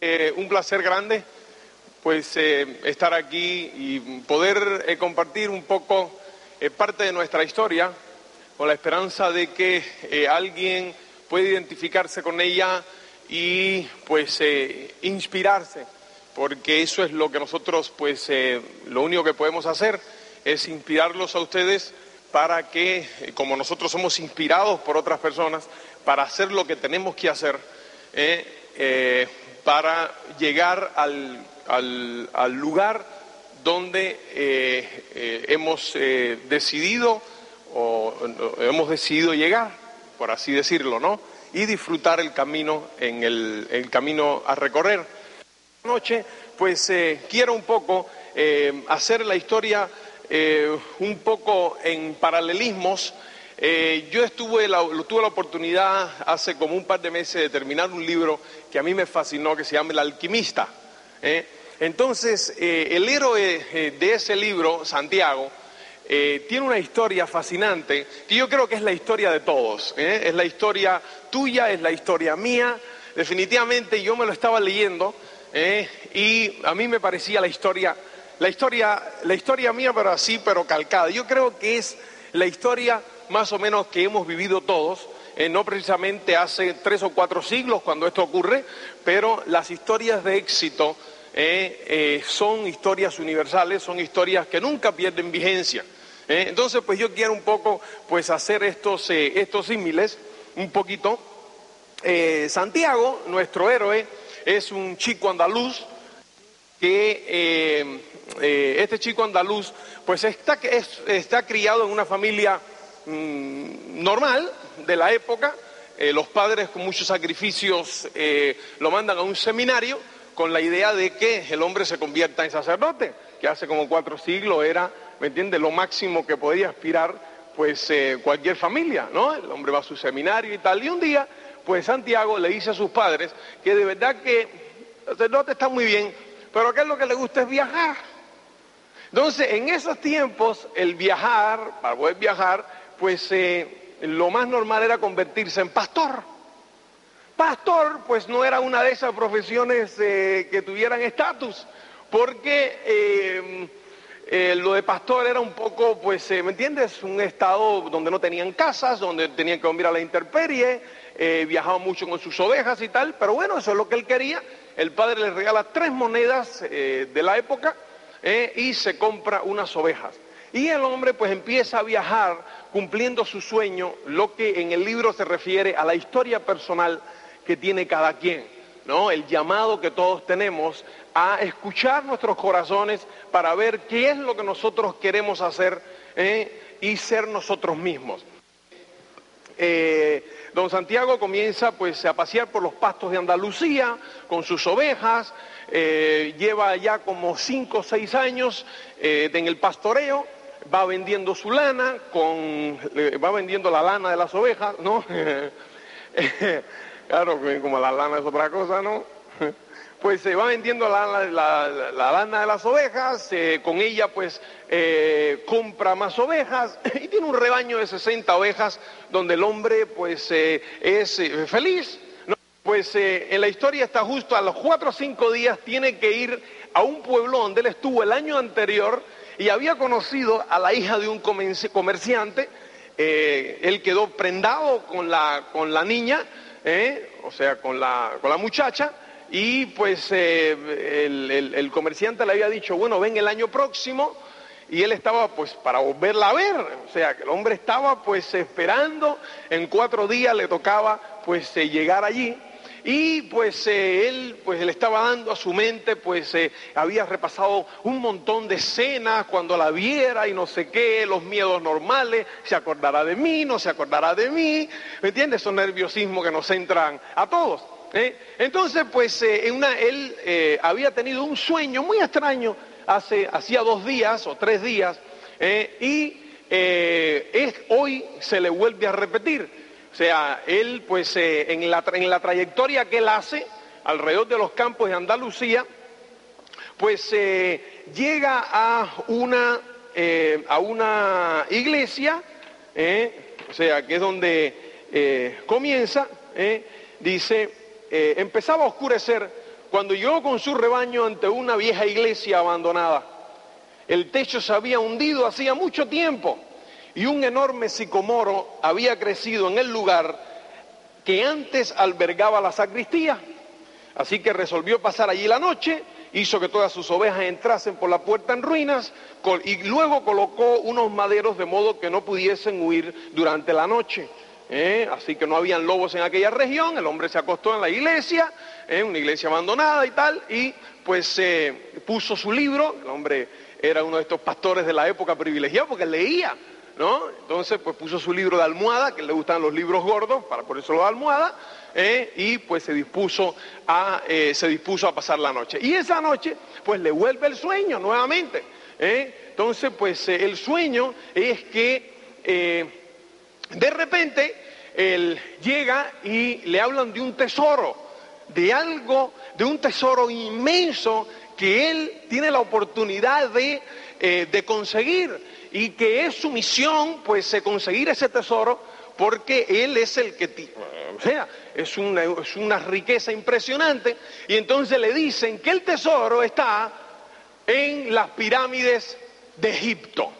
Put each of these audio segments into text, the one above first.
Eh, un placer grande pues eh, estar aquí y poder eh, compartir un poco parte de nuestra historia con la esperanza de que alguien pueda identificarse con ella y pues inspirarse porque eso es lo que nosotros pues lo único que podemos hacer es inspirarlos a ustedes para que como nosotros somos inspirados por otras personas para hacer lo que tenemos que hacer para llegar al, al, lugar donde eh, eh, hemos eh, decidido o hemos decidido llegar, por así decirlo, ¿no? Y disfrutar el camino en el, el camino a recorrer. Noche, pues quiero un poco hacer la historia un poco en paralelismos eh, yo estuve tuve la oportunidad hace como un par de meses de terminar un libro que a mí me fascinó, que se llama El alquimista. ¿eh? Entonces, eh, el héroe de ese libro, Santiago, tiene una historia fascinante que yo creo que es la historia de todos. Es la historia tuya, es la historia mía. Definitivamente yo me lo estaba leyendo y a mí me parecía la historia, la historia, la historia mía, pero así, pero calcada. Yo creo que es la historia más o menos que hemos vivido todos, eh, no precisamente hace tres o cuatro siglos cuando esto ocurre, pero las historias de éxito eh, eh, son historias universales, son historias que nunca pierden vigencia. entonces, pues yo quiero un poco pues hacer estos, estos símiles, un poquito. Santiago, nuestro héroe, es un chico andaluz que este chico andaluz pues está, está criado en una familia Mm, normal de la época. Eh, los padres con muchos sacrificios eh, lo mandan a un seminario con la idea de que el hombre se convierta en sacerdote, que hace como cuatro siglos era, ¿me entiendes?, lo máximo que podía aspirar pues eh, cualquier familia, ¿no? El hombre va a su seminario y tal. Y un día, pues Santiago le dice a sus padres que de verdad que el sacerdote está muy bien, pero que es lo que le gusta es viajar. Entonces, en esos tiempos, el viajar, para poder viajar, pues eh, lo más normal era convertirse en pastor. Pastor, pues no era una de esas profesiones eh, que tuvieran estatus, porque eh, lo de pastor era un poco, pues, ¿me entiendes? Un estado donde no tenían casas, donde tenían que dormir a la intemperie, viajaba mucho con sus ovejas y tal, pero bueno, eso es lo que él quería. El padre le regala tres monedas de la época y se compra unas ovejas. Y el hombre pues empieza a viajar cumpliendo su sueño, lo que en el libro se refiere a la historia personal que tiene cada quien, ¿no? El llamado que todos tenemos a escuchar nuestros corazones para ver qué es lo que nosotros queremos hacer ¿eh? y ser nosotros mismos. Eh, don Santiago comienza pues a pasear por los pastos de Andalucía con sus ovejas, eh, lleva ya como cinco o seis años en el pastoreo va vendiendo su lana, con, va vendiendo la lana de las ovejas, ¿no? claro, como la lana es otra cosa, ¿no? pues se va vendiendo la, lana de las ovejas, con ella pues eh, compra más ovejas y tiene un rebaño de 60 ovejas donde el hombre pues eh, es eh, feliz. Pues en la historia está justo a los cuatro o cinco días tiene que ir a un pueblo donde él estuvo el año anterior y había conocido a la hija de un comerciante, eh, él quedó prendado con la, con la niña, eh, o sea, con la, con la muchacha, y pues eh, el, comerciante le había dicho, bueno, ven el año próximo, y él estaba pues para volverla a ver, o sea, que el hombre estaba pues esperando, en cuatro días le tocaba pues llegar allí, y pues eh, él pues le estaba dando a su mente, pues eh, había repasado un montón de escenas cuando la viera y no sé qué, los miedos normales, se acordará de mí, no se acordará de mí, ¿me entiendes? Esos nerviosismos que nos entran a todos. ¿eh? Entonces, pues él había tenido un sueño muy extraño hace, hacía dos días o tres días, y hoy se le vuelve a repetir. Sea, él pues eh, en, la, en la trayectoria que él hace alrededor de los campos de Andalucía, pues eh, llega a una, eh, a una iglesia, o sea, que es donde comienza, dice, empezaba a oscurecer cuando llegó con su rebaño ante una vieja iglesia abandonada. El techo se había hundido hacía mucho tiempo y un enorme sicomoro había crecido en el lugar que antes albergaba la sacristía. Así que resolvió pasar allí la noche, hizo que todas sus ovejas entrasen por la puerta en ruinas y luego colocó unos maderos de modo que no pudiesen huir durante la noche. ¿eh? Así que no habían lobos en aquella región, el hombre se acostó en la iglesia, ¿eh? una iglesia abandonada y tal, y pues puso su libro, el hombre era uno de estos pastores de la época privilegiada porque leía, Entonces, pues puso su libro de almohada, que le gustan los libros gordos, para ponérselo de almohada, ¿eh? y pues se dispuso, a, eh, se dispuso a pasar la noche. Y esa noche, pues le vuelve el sueño nuevamente. ¿eh? Entonces, pues el sueño es que de repente él llega y le hablan de un tesoro, de algo, de un tesoro inmenso que él tiene la oportunidad de, de conseguir y que es su misión, pues, conseguir ese tesoro, porque él es el que, o sea, es una, riqueza impresionante, y entonces le dicen que el tesoro está en las pirámides de Egipto.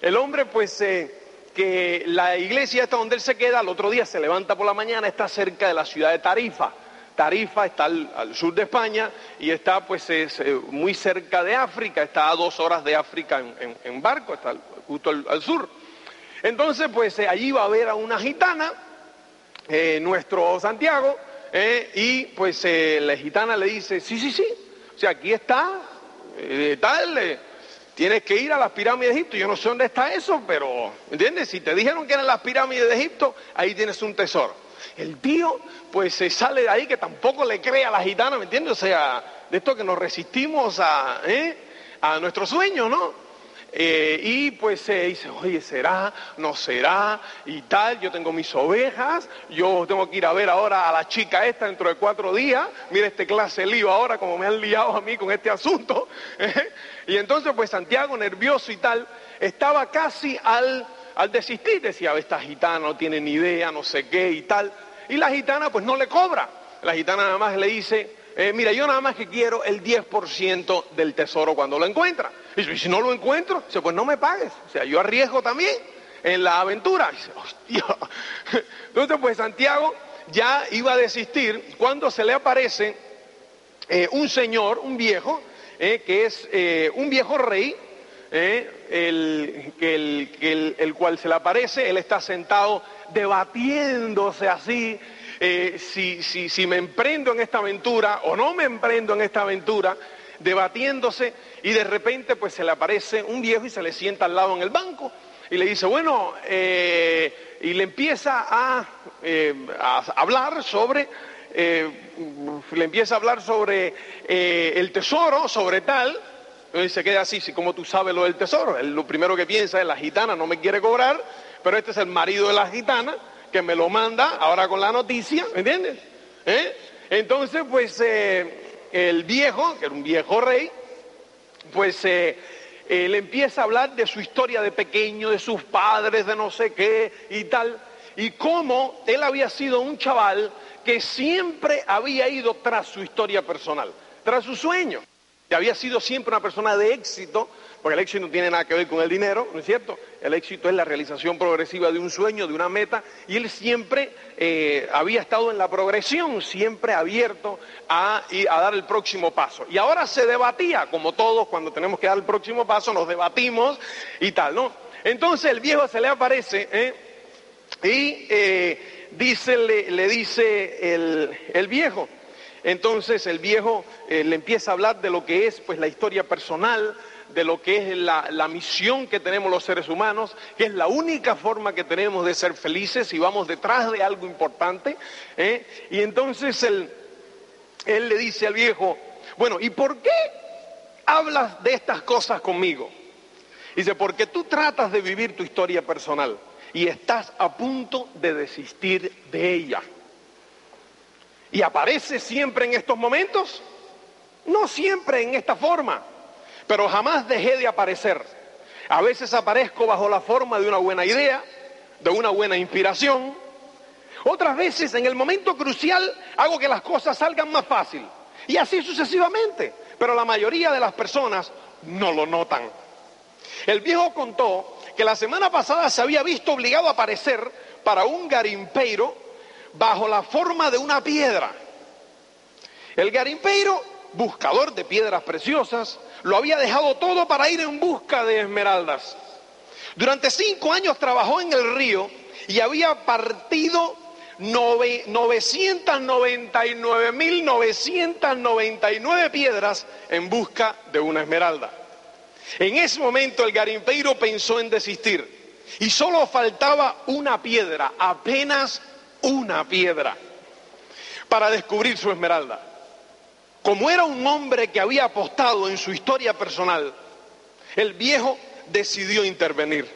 El hombre, pues, eh, que la iglesia está donde él se queda, al otro día se levanta por la mañana, está cerca de la ciudad de Tarifa. Tarifa está al, sur de España y está pues es, eh, muy cerca de África, está a dos horas de África en, barco, está justo al, sur. Entonces pues eh, allí va a ver a una gitana, eh, nuestro Santiago, y pues la gitana le dice, sí, sí, sí, o sea, aquí está, tal, tienes que ir a las pirámides de Egipto, yo no sé dónde está eso, pero, ¿entiendes? Si te dijeron que eran las pirámides de Egipto, ahí tienes un tesoro. El tío, pues se sale de ahí que tampoco le cree a la gitana, ¿me entiendes? O sea, de esto que nos resistimos a, ¿eh? a nuestro sueño, ¿no? Eh, y pues se dice, oye, ¿será? ¿No será? Y tal, yo tengo mis ovejas, yo tengo que ir a ver ahora a la chica esta dentro de cuatro días, mira este clase lío ahora, como me han liado a mí con este asunto. ¿eh? Y entonces pues Santiago, nervioso y tal, estaba casi al al desistir decía, esta gitana no tiene ni idea, no sé qué y tal. Y la gitana pues no le cobra. La gitana nada más le dice, eh, mira, yo nada más que quiero el 10% del tesoro cuando lo encuentra. Y si no lo encuentro, pues no me pagues. O sea, yo arriesgo también en la aventura. dice, hostia. Entonces pues Santiago ya iba a desistir cuando se le aparece eh, un señor, un viejo, eh, que es un viejo rey. El, el, el, cual se le aparece, él está sentado debatiéndose así, eh, si, si, si me emprendo en esta aventura o no me emprendo en esta aventura, debatiéndose y de repente pues se le aparece un viejo y se le sienta al lado en el banco y le dice, bueno, eh, y le empieza a hablar sobre, le empieza a hablar sobre el tesoro, sobre tal, y se queda así, si como tú sabes lo del tesoro, él lo primero que piensa es la gitana no me quiere cobrar, pero este es el marido de la gitana que me lo manda ahora con la noticia, ¿me entiendes? ¿Eh? Entonces, pues eh, el viejo, que era un viejo rey, pues eh, él empieza a hablar de su historia de pequeño, de sus padres, de no sé qué y tal, y cómo él había sido un chaval que siempre había ido tras su historia personal, tras su sueño había sido siempre una persona de éxito, porque el éxito no tiene nada que ver con el dinero, ¿no es cierto? El éxito es la realización progresiva de un sueño, de una meta, y él siempre eh, había estado en la progresión, siempre abierto a, dar el próximo paso. Y ahora se debatía, como todos cuando tenemos que dar el próximo paso, nos debatimos y tal, ¿no? Entonces el viejo se le aparece ¿eh? y eh, le, dice el viejo, entonces el viejo eh, le empieza a hablar de lo que es pues la historia personal, de lo que es la, misión que tenemos los seres humanos, que es la única forma que tenemos de ser felices y vamos detrás de algo importante. ¿eh? Y entonces él, él le dice al viejo, bueno, ¿y por qué hablas de estas cosas conmigo? Dice, porque tú tratas de vivir tu historia personal y estás a punto de desistir de ella. ¿Y aparece siempre en estos momentos? No siempre en esta forma, pero jamás dejé de aparecer. A veces aparezco bajo la forma de una buena idea, de una buena inspiración. Otras veces en el momento crucial hago que las cosas salgan más fácil. Y así sucesivamente. Pero la mayoría de las personas no lo notan. El viejo contó que la semana pasada se había visto obligado a aparecer para un garimpeiro bajo la forma de una piedra. El garimpeiro, buscador de piedras preciosas, lo había dejado todo para ir en busca de esmeraldas. Durante cinco años trabajó en el río y había partido 999.999 piedras en busca de una esmeralda. En ese momento el garimpeiro pensó en desistir y solo faltaba una piedra, apenas una piedra, para descubrir su esmeralda. Como era un hombre que había apostado en su historia personal, el viejo decidió intervenir.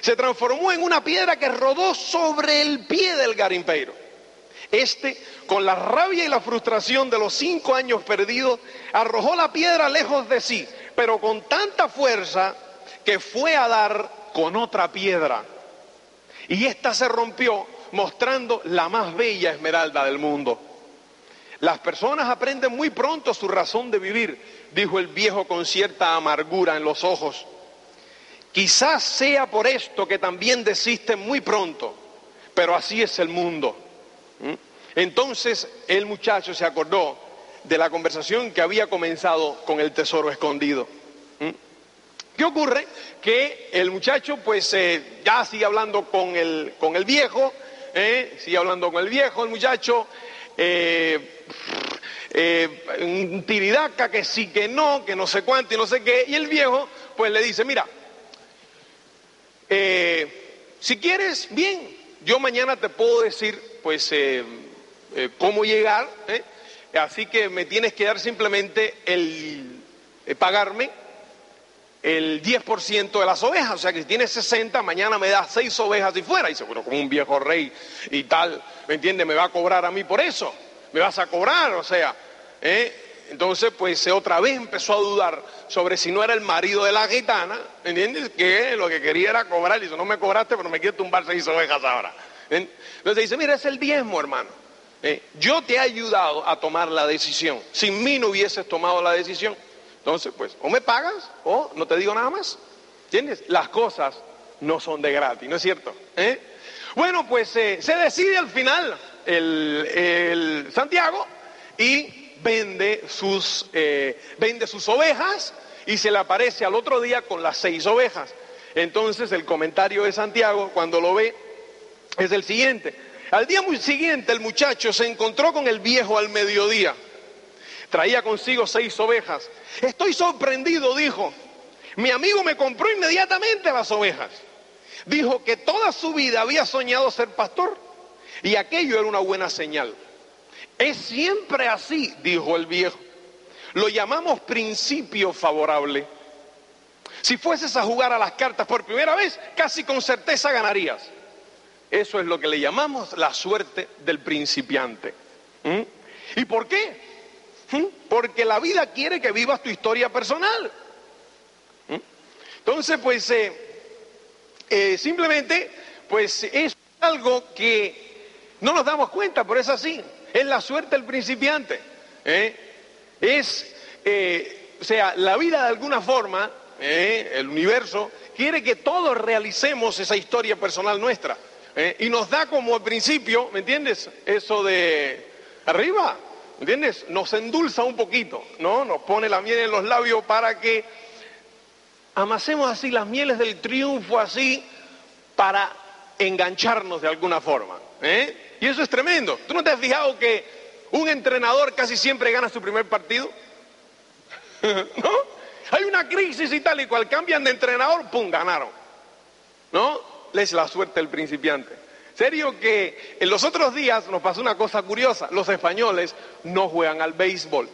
Se transformó en una piedra que rodó sobre el pie del garimpeiro. Este, con la rabia y la frustración de los cinco años perdidos, arrojó la piedra lejos de sí, pero con tanta fuerza que fue a dar con otra piedra. Y esta se rompió mostrando la más bella esmeralda del mundo. Las personas aprenden muy pronto su razón de vivir, dijo el viejo con cierta amargura en los ojos. Quizás sea por esto que también desisten muy pronto, pero así es el mundo. ¿Mm? Entonces el muchacho se acordó de la conversación que había comenzado con el tesoro escondido. ¿Mm? ¿Qué ocurre? Que el muchacho pues eh, ya sigue hablando con el, con el viejo, ¿eh? sigue hablando con el viejo, el muchacho, eh, eh, tiridaca que sí, que no, que no sé cuánto y no sé qué, y el viejo pues le dice, mira, si quieres, bien, yo mañana te puedo decir pues cómo llegar, así que me tienes que dar simplemente el pagarme el 10% de las ovejas, o sea que si tienes 60, mañana me das 6 ovejas y fuera. Y dice, bueno, como un viejo rey y tal, ¿me entiendes? Me va a cobrar a mí por eso, me vas a cobrar, o sea, ¿eh? Entonces, pues otra vez empezó a dudar sobre si no era el marido de la gitana, ¿me entiendes? Que lo que quería era cobrar, y dice, no me cobraste, pero me quiero tumbar seis ovejas ahora. Entonces dice, mira, es el diezmo, hermano. ¿eh? Yo te he ayudado a tomar la decisión. Sin mí no hubieses tomado la decisión. Entonces, pues, o me pagas o no te digo nada más. ¿Entiendes? Las cosas no son de gratis, ¿no es cierto? ¿Eh? Bueno, pues eh, se decide al final el, Santiago y vende sus, eh, vende sus ovejas y se le aparece al otro día con las seis ovejas. Entonces el comentario de Santiago cuando lo ve es el siguiente. Al día siguiente el muchacho se encontró con el viejo al mediodía. Traía consigo seis ovejas Estoy sorprendido, dijo. Mi amigo me compró inmediatamente las ovejas. Dijo que toda su vida había soñado ser pastor y aquello era una buena señal. Es siempre así, dijo el viejo. Lo llamamos principio favorable. Si fueses a jugar a las cartas por primera vez, casi con certeza ganarías. Eso es lo que le llamamos la suerte del principiante. ¿Mm? ¿Y por qué? ¿Mm? Porque la vida quiere que vivas tu historia personal. ¿Mm? Entonces, pues, eh, eh, simplemente, pues es algo que no nos damos cuenta, pero es así. Es la suerte del principiante. ¿eh? Es, o sea, la vida de alguna forma, el universo, quiere que todos realicemos esa historia personal nuestra. Y nos da como al principio, ¿me entiendes? Eso de arriba, ¿Entiendes? Nos endulza un poquito, ¿no? Nos pone la miel en los labios para que amasemos así las mieles del triunfo así para engancharnos de alguna forma. ¿eh? Y eso es tremendo. ¿Tú no te has fijado que un entrenador casi siempre gana su primer partido? ¿No? Hay una crisis y tal y cual cambian de entrenador, ¡pum! ganaron. ¿No? Es la suerte del principiante. Serio que en los otros días nos pasó una cosa curiosa, los españoles no juegan al béisbol,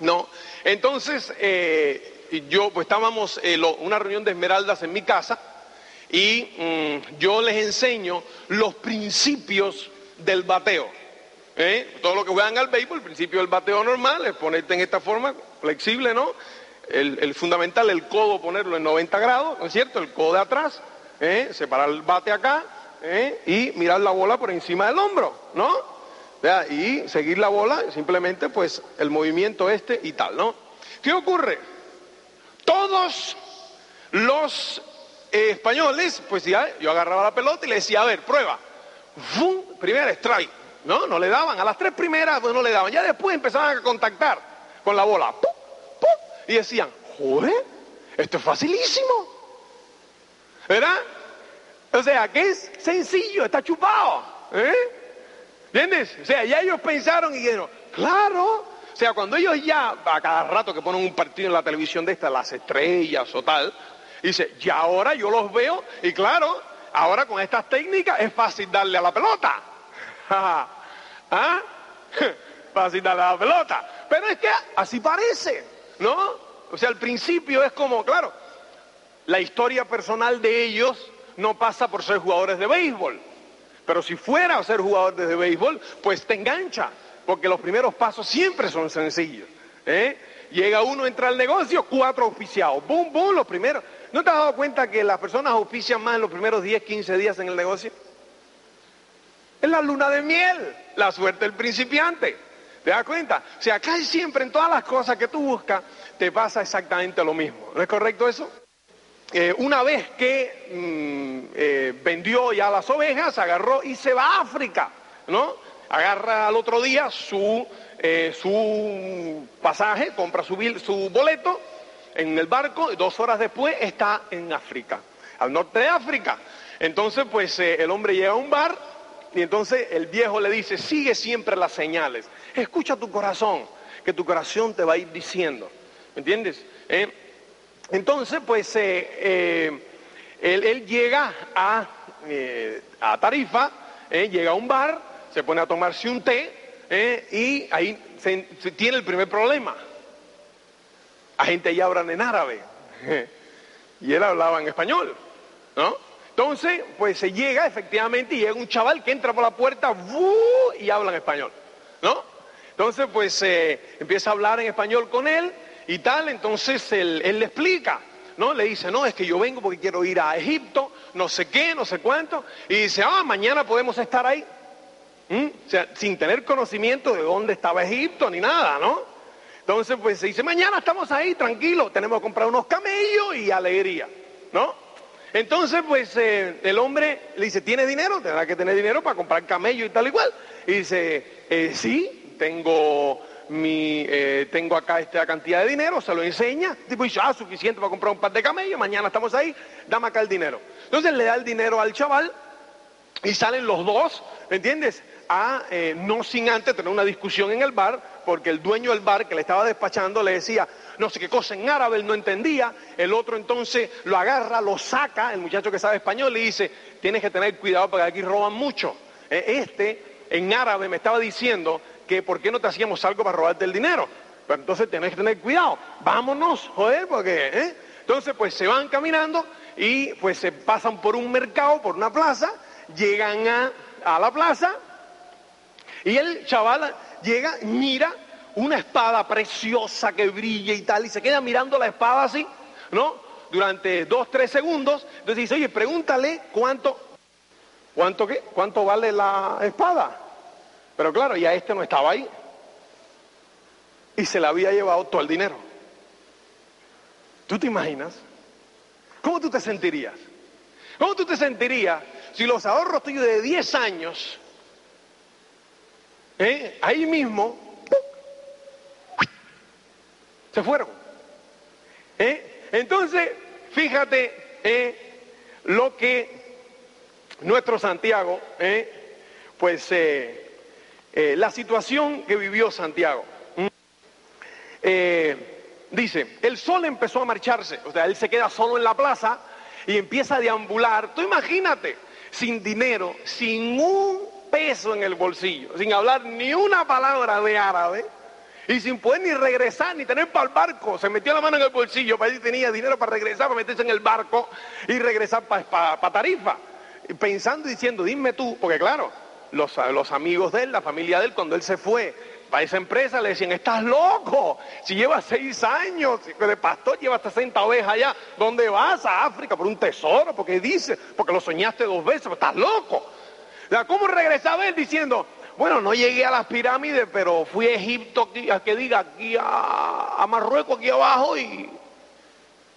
¿no? Entonces, eh, yo, pues estábamos en eh, una reunión de esmeraldas en mi casa y mm, yo les enseño los principios del bateo. ¿eh? Todo lo que juegan al béisbol, el principio del bateo normal es ponerte en esta forma flexible, ¿no? El, fundamental, el codo, ponerlo en 90 grados, ¿no es cierto? El codo de atrás, separar el bate acá, ¿eh? y mirar la bola por encima del hombro, ¿no? ¿ya? Y seguir la bola, simplemente pues el movimiento este y tal, ¿no? ¿Qué ocurre? Todos los eh, españoles, pues ya, yo agarraba la pelota y le decía, a ver, prueba. ¡Fum! Primera strike. No, no le daban. A las tres primeras pues no le daban. Ya después empezaban a contactar con la bola. ¡Pum! ¡Pum! Y decían, joder, esto es facilísimo. ¿Verdad? O sea, que es sencillo, está chupado. ¿eh? ¿Entiendes? O sea, ya ellos pensaron y dijeron, claro. O sea, cuando ellos ya, a cada rato que ponen un partido en la televisión de esta, las estrellas o tal, dice, y ahora yo los veo, y claro, ahora con estas técnicas es fácil darle a la pelota. ¿Ah? Fácil darle a la pelota. Pero es que así parece, ¿no? O sea, al principio es como, claro, la historia personal de ellos no pasa por ser jugadores de béisbol. Pero si fuera a ser jugador de béisbol, pues te engancha, porque los primeros pasos siempre son sencillos. ¿eh? Llega uno, entra al negocio, cuatro oficiados. ¡Bum, bum! Los primeros. ¿No te has dado cuenta que las personas ofician más en los primeros 10, 15 días en el negocio? Es la luna de miel, la suerte del principiante. ¿Te das cuenta? O sea, casi siempre en todas las cosas que tú buscas te pasa exactamente lo mismo. ¿No es correcto eso? Eh, una vez que mm, eh, vendió ya las ovejas, agarró y se va a África, ¿no? Agarra al otro día su, eh, su pasaje, compra su, su boleto en el barco y dos horas después está en África, al norte de África. Entonces, pues el hombre llega a un bar y entonces el viejo le dice, sigue siempre las señales, escucha tu corazón, que tu corazón te va a ir diciendo, ¿me entiendes? ¿Eh? Entonces, pues eh, eh, él, llega a, a Tarifa, llega a un bar, se pone a tomarse un té y ahí tiene el primer problema. La gente ya hablan en árabe y él hablaba en español, ¿no? Entonces, pues se llega efectivamente y llega un chaval que entra por la puerta y habla en español, ¿no? Entonces, pues eh, empieza a hablar en español con él y tal, entonces él, le explica, ¿no? Le dice, no, es que yo vengo porque quiero ir a Egipto, no sé qué, no sé cuánto, y dice, ah, mañana podemos estar ahí. ¿Mm? O sea, sin tener conocimiento de dónde estaba Egipto ni nada, ¿no? Entonces, pues se dice, mañana estamos ahí, tranquilo, tenemos que comprar unos camellos y alegría, ¿no? Entonces, pues eh, el hombre le dice, ¿tiene dinero? Tendrá que tener dinero para comprar camello y tal y cual. Y dice, eh, sí, tengo mi, eh, tengo acá esta cantidad de dinero, se lo enseña. tipo dice, ah, suficiente para comprar un par de camellos, mañana estamos ahí, dame acá el dinero. Entonces le da el dinero al chaval y salen los dos, ¿me entiendes? A, no sin antes tener una discusión en el bar, porque el dueño del bar que le estaba despachando le decía, no sé qué cosa en árabe, él no entendía, el otro entonces lo agarra, lo saca, el muchacho que sabe español le dice, tienes que tener cuidado porque aquí roban mucho. Eh, este en árabe me estaba diciendo que por qué no te hacíamos algo para robarte el dinero. Pero entonces tienes que tener cuidado, vámonos, joder, porque... ¿eh? Entonces pues se van caminando y pues se pasan por un mercado, por una plaza, llegan a, a la plaza y el chaval llega, mira una espada preciosa que brilla y tal, y se queda mirando la espada así, ¿no? Durante dos, tres segundos. Entonces dice, oye, pregúntale cuánto, ¿cuánto qué? ¿Cuánto vale la espada? Pero claro, ya este no estaba ahí. Y se le había llevado todo el dinero. ¿Tú te imaginas? ¿Cómo tú te sentirías? ¿Cómo tú te sentirías si los ahorros tuyos de 10 años, ¿eh? ahí mismo, se fueron. ¿Eh? Entonces, fíjate eh, lo que nuestro Santiago, ¿eh? la situación que vivió Santiago. dice, el sol empezó a marcharse, o sea, él se queda solo en la plaza y empieza a deambular. Tú imagínate, sin dinero, sin un peso en el bolsillo, sin hablar ni una palabra de árabe y sin poder ni regresar, ni tener para el barco, se metió la mano en el bolsillo para ver tenía dinero para regresar, para meterse en el barco y regresar para Tarifa. Pensando y diciendo, dime tú, porque claro, los, los amigos de él, la familia de él, cuando él se fue para esa empresa, le decían, estás loco, si llevas seis años de pastor, llevas 60 ovejas allá, ¿dónde vas? A África por un tesoro, porque dice, porque lo soñaste dos veces, estás loco. ¿Cómo regresaba él diciendo, bueno, no llegué a las pirámides, pero fui a Egipto, aquí, a que diga, aquí a, a Marruecos, aquí abajo, y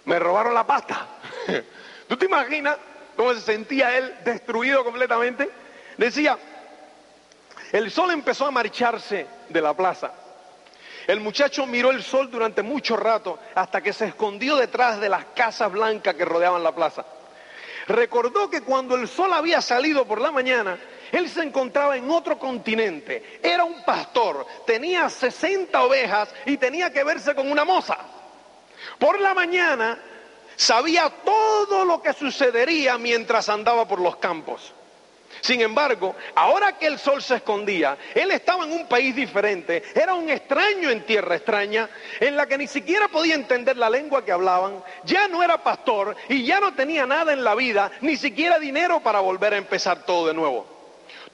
me robaron la pasta. ¿Tú te imaginas cómo se sentía él destruido completamente? Decía, el sol empezó a marcharse de la plaza. El muchacho miró el sol durante mucho rato hasta que se escondió detrás de las casas blancas que rodeaban la plaza. Recordó que cuando el sol había salido por la mañana, él se encontraba en otro continente. Era un pastor, tenía 60 ovejas y tenía que verse con una moza. Por la mañana sabía todo lo que sucedería mientras andaba por los campos. Sin embargo, ahora que el sol se escondía, él estaba en un país diferente, era un extraño en tierra extraña, en la que ni siquiera podía entender la lengua que hablaban, ya no era pastor y ya no tenía nada en la vida, ni siquiera dinero para volver a empezar todo de nuevo.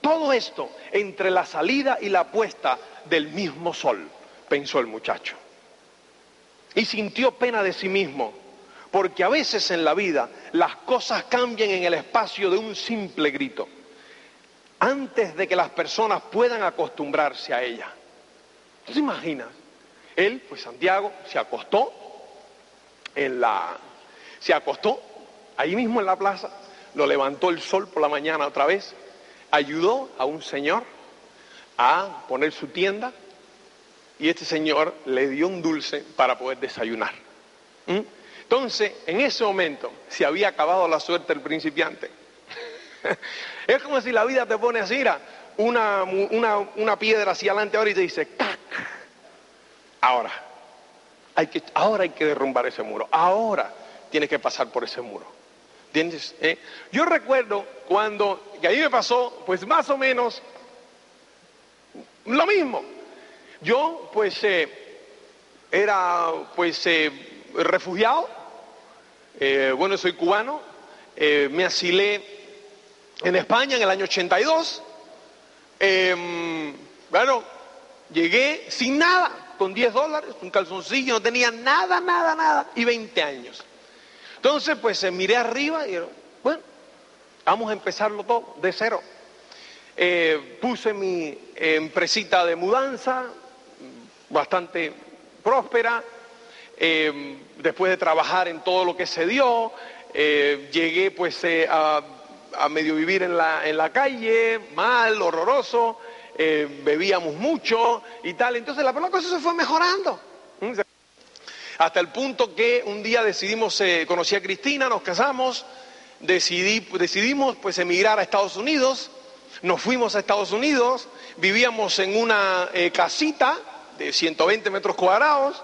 Todo esto entre la salida y la puesta del mismo sol, pensó el muchacho. Y sintió pena de sí mismo, porque a veces en la vida las cosas cambian en el espacio de un simple grito antes de que las personas puedan acostumbrarse a ella. ¿Tú te imaginas? Él, pues Santiago, se acostó en la. Se acostó ahí mismo en la plaza, lo levantó el sol por la mañana otra vez, ayudó a un señor a poner su tienda y este señor le dio un dulce para poder desayunar. ¿Mm? Entonces, en ese momento se había acabado la suerte del principiante. Es como si la vida te pone así, una, una, piedra hacia adelante ahora y te dice. Ahora, hay que, ahora hay que derrumbar ese muro, ahora tienes que pasar por ese muro. ¿Eh? Yo recuerdo cuando, que a mí me pasó, pues más o menos lo mismo. Yo, pues, eh, era, pues, eh, refugiado, bueno, soy cubano, me asilé en España en el año 82. Em, bueno, llegué sin nada, con 10 dólares, un calzoncillo, no tenía nada, nada, nada, y 20 años. Entonces, pues eh, miré arriba y bueno, vamos a empezarlo todo de cero. Eh, puse mi empresita de mudanza, bastante próspera, em, después de trabajar en todo lo que se dio, eh, llegué pues a a medio vivir en la, en la calle, mal, horroroso, eh, bebíamos mucho y tal. Entonces la, cosa se fue mejorando. Hasta el punto que un día decidimos, eh, conocí a Cristina, nos casamos, decidí, decidimos pues emigrar a Estados Unidos, nos fuimos a Estados Unidos, vivíamos en una eh, casita de 120 metros cuadrados,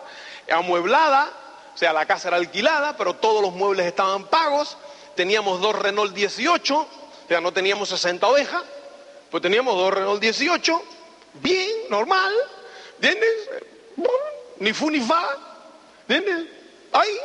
amueblada, o sea, la casa era alquilada, pero todos los muebles estaban pagos teníamos dos Renault 18, o sea, no teníamos 60 ovejas, pues teníamos dos Renault 18, bien, normal, ¿entiendes? Ni fu ni fa, ¿entiendes? Ahí,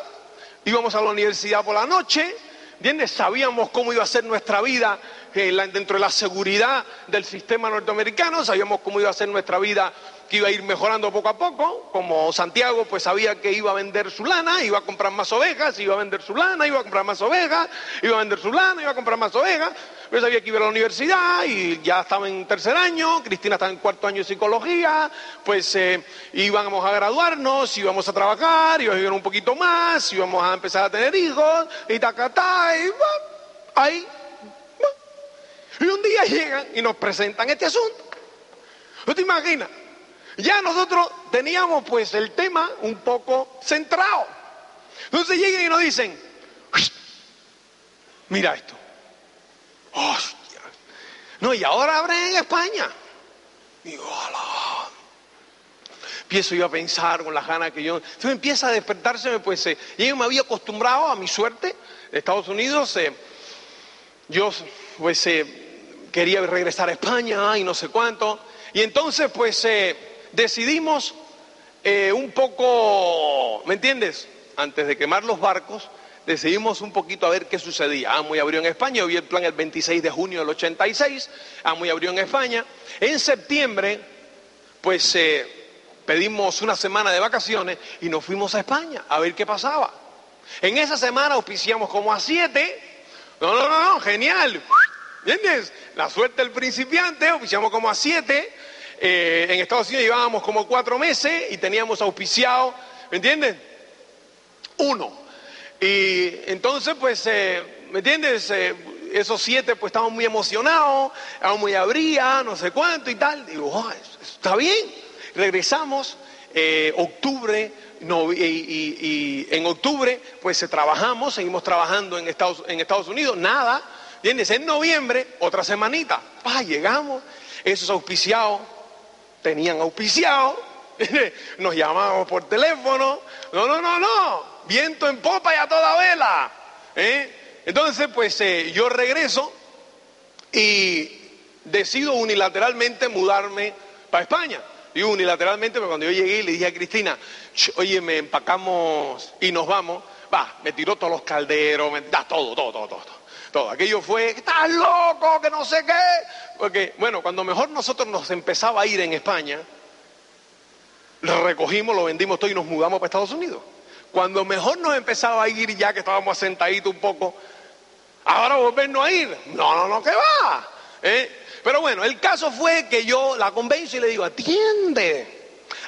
íbamos a la universidad por la noche, ¿entiendes? Sabíamos cómo iba a ser nuestra vida eh, dentro de la seguridad del sistema norteamericano, sabíamos cómo iba a ser nuestra vida que iba a ir mejorando poco a poco, como Santiago pues sabía que iba a vender su lana, iba a comprar más ovejas, iba a vender su lana, iba a comprar más ovejas, iba a vender su lana, iba a comprar más ovejas, yo sabía que iba a la universidad y ya estaba en tercer año, Cristina estaba en cuarto año de psicología, pues eh, íbamos a graduarnos, íbamos a trabajar, íbamos a vivir un poquito más, íbamos a empezar a tener hijos, y tacatá, y ahí. Y un día llegan y nos presentan este asunto. ¿No te imaginas? Ya nosotros teníamos pues el tema un poco centrado. Entonces llegan y nos dicen, mira esto. Hostia. No, y ahora abren en España. Y digo, Empiezo yo a pensar con las ganas que yo... Entonces empieza a despertarse, pues eh, yo me había acostumbrado a mi suerte Estados Unidos. Eh, yo pues eh, quería regresar a España y no sé cuánto. Y entonces pues eh, decidimos eh, un poco, ¿me entiendes? Antes de quemar los barcos, decidimos un poquito a ver qué sucedía. Amo y abrió en España, yo vi el plan el 26 de junio del 86, Amo y abrió en España. En septiembre, pues eh, pedimos una semana de vacaciones y nos fuimos a España a ver qué pasaba. En esa semana auspiciamos como a siete. No, no, no, no, genial. ¿Entiendes? La suerte del principiante, oficiamos como a siete. Eh, en Estados Unidos llevábamos como cuatro meses y teníamos auspiciado, ¿me entiendes? Uno. Y entonces, pues, eh, ¿me entiendes? Eh, esos siete, pues, estaban muy emocionados, estaban muy abría, no sé cuánto y tal. Digo, oh, está bien. Regresamos, octubre, y, en octubre, pues, trabajamos, seguimos trabajando en Estados, Unidos, nada. ¿Entiendes? En noviembre, otra semanita, pa, llegamos, esos auspiciados tenían auspiciado, nos llamábamos por teléfono, no, no, no, no, viento en popa y a toda vela. ¿eh? Entonces, pues eh, yo regreso y decido unilateralmente mudarme para España. Digo unilateralmente, pero cuando yo llegué le dije a Cristina, oye, me empacamos y nos vamos, va, me tiró todos los calderos, me da todo, todo, todo, todo. Todo. Aquello fue, estás loco, que no sé qué. Porque, bueno, cuando mejor nosotros nos empezaba a ir en España, lo recogimos, lo vendimos todo y nos mudamos para Estados Unidos. Cuando mejor nos empezaba a ir, ya que estábamos asentaditos un poco, ahora volvernos a ir. No, no, no, ¿qué va? ¿Eh? Pero bueno, el caso fue que yo la convenzo y le digo, atiende.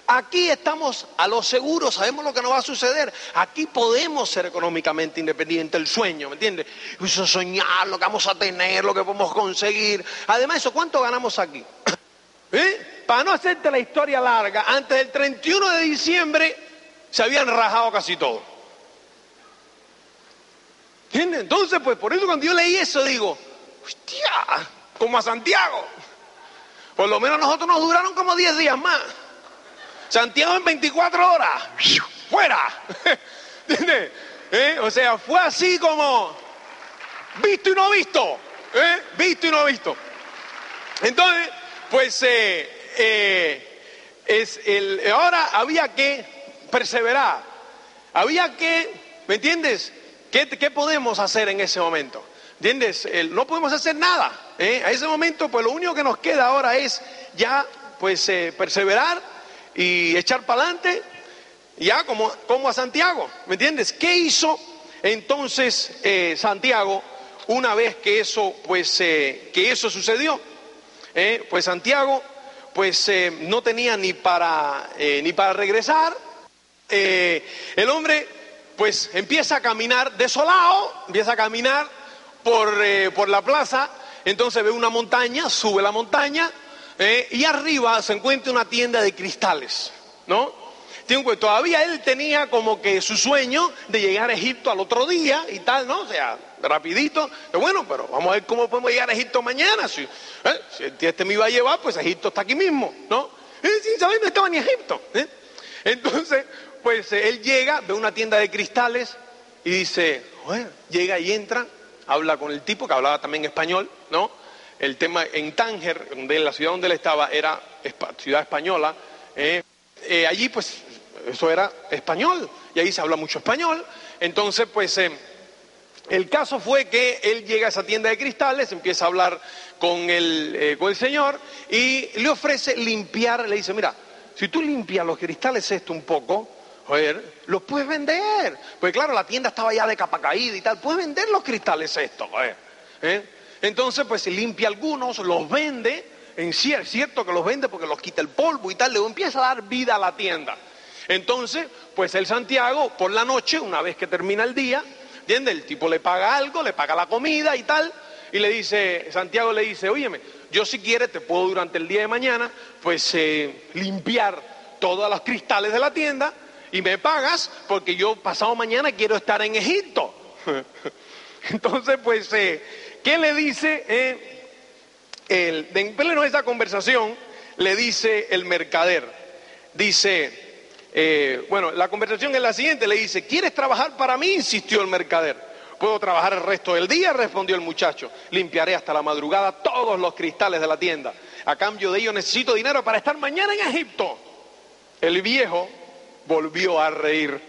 Aquí estamos a lo seguro, sabemos lo que nos va a suceder. Aquí podemos ser económicamente independientes, el sueño, ¿me entiendes? Eso soñar, lo que vamos a tener, lo que podemos conseguir. Además, eso, ¿cuánto ganamos aquí? ¿Eh? Para no hacerte la historia larga, antes del 31 de diciembre se habían rajado casi todo. ¿Entiendes? Entonces, pues por eso cuando yo leí eso digo, hostia, como a Santiago. Por lo menos nosotros nos duraron como 10 días más. Santiago en 24 horas, fuera. ¿Eh? O sea, fue así como visto y no visto. ¿eh? Visto y no visto. Entonces, pues eh, es el, ahora había que perseverar. Había que, ¿me entiendes? ¿Qué, podemos hacer en ese momento? ¿Entiendes? no podemos hacer nada. A ese momento, pues lo único que nos queda ahora es ya, pues, perseverar y echar para adelante, ya como, como a Santiago, ¿me entiendes? ¿Qué hizo entonces eh, Santiago una vez que eso, pues, eh, que eso sucedió? Eh, pues Santiago, pues no tenía ni para, ni para regresar. el hombre, pues, empieza a caminar desolado, empieza a caminar por, por la plaza, entonces ve una montaña, sube la montaña, eh, y arriba se encuentra una tienda de cristales, ¿no? Todavía él tenía como que su sueño de llegar a Egipto al otro día y tal, ¿no? O sea, rapidito. Bueno, pero vamos a ver cómo podemos llegar a Egipto mañana. Si, ¿eh? este me iba a llevar, pues Egipto está aquí mismo, ¿no? Eh, sin saber, no estaba ni Egipto. Entonces, pues él llega, ve una tienda de cristales y dice, bueno, llega y entra, habla con el tipo que hablaba también español, ¿no? El tema en Tánger, donde la ciudad donde él estaba era ciudad española, eh, eh, allí pues eso era español, y ahí se habla mucho español, entonces pues eh, el caso fue que él llega a esa tienda de cristales, empieza a hablar con el, con el señor y le ofrece limpiar, le dice, mira, si tú limpias los cristales esto un poco, joder, los puedes vender. Pues claro, la tienda estaba ya de capa caída y tal, puedes vender los cristales esto, joder. Entonces, pues se limpia algunos, los vende, en es cierto que los vende porque los quita el polvo y tal, luego empieza a dar vida a la tienda. Entonces, pues el Santiago, por la noche, una vez que termina el día, ¿entiendes? El tipo le paga algo, le paga la comida y tal, y le dice, Santiago le dice, óyeme, yo si quieres te puedo durante el día de mañana, pues eh, limpiar todos los cristales de la tienda y me pagas porque yo pasado mañana quiero estar en Egipto. Entonces, pues... Eh, ¿Qué le dice eh, el, en pleno de esa conversación? Le dice el mercader, dice, eh, bueno, la conversación es la siguiente, le dice, ¿quieres trabajar para mí? insistió el mercader. Puedo trabajar el resto del día, respondió el muchacho. Limpiaré hasta la madrugada todos los cristales de la tienda. A cambio de ello necesito dinero para estar mañana en Egipto. El viejo volvió a reír.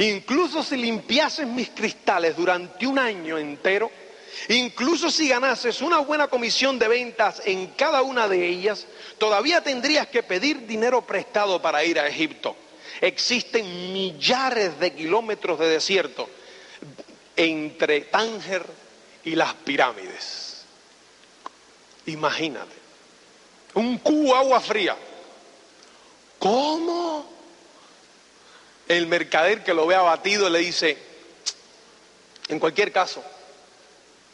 Incluso si limpiases mis cristales durante un año entero, Incluso si ganases una buena comisión de ventas en cada una de ellas, todavía tendrías que pedir dinero prestado para ir a Egipto. Existen millares de kilómetros de desierto entre Tánger y las pirámides. Imagínate. Un cubo agua fría. ¿Cómo? El mercader que lo ve abatido le dice, en cualquier caso,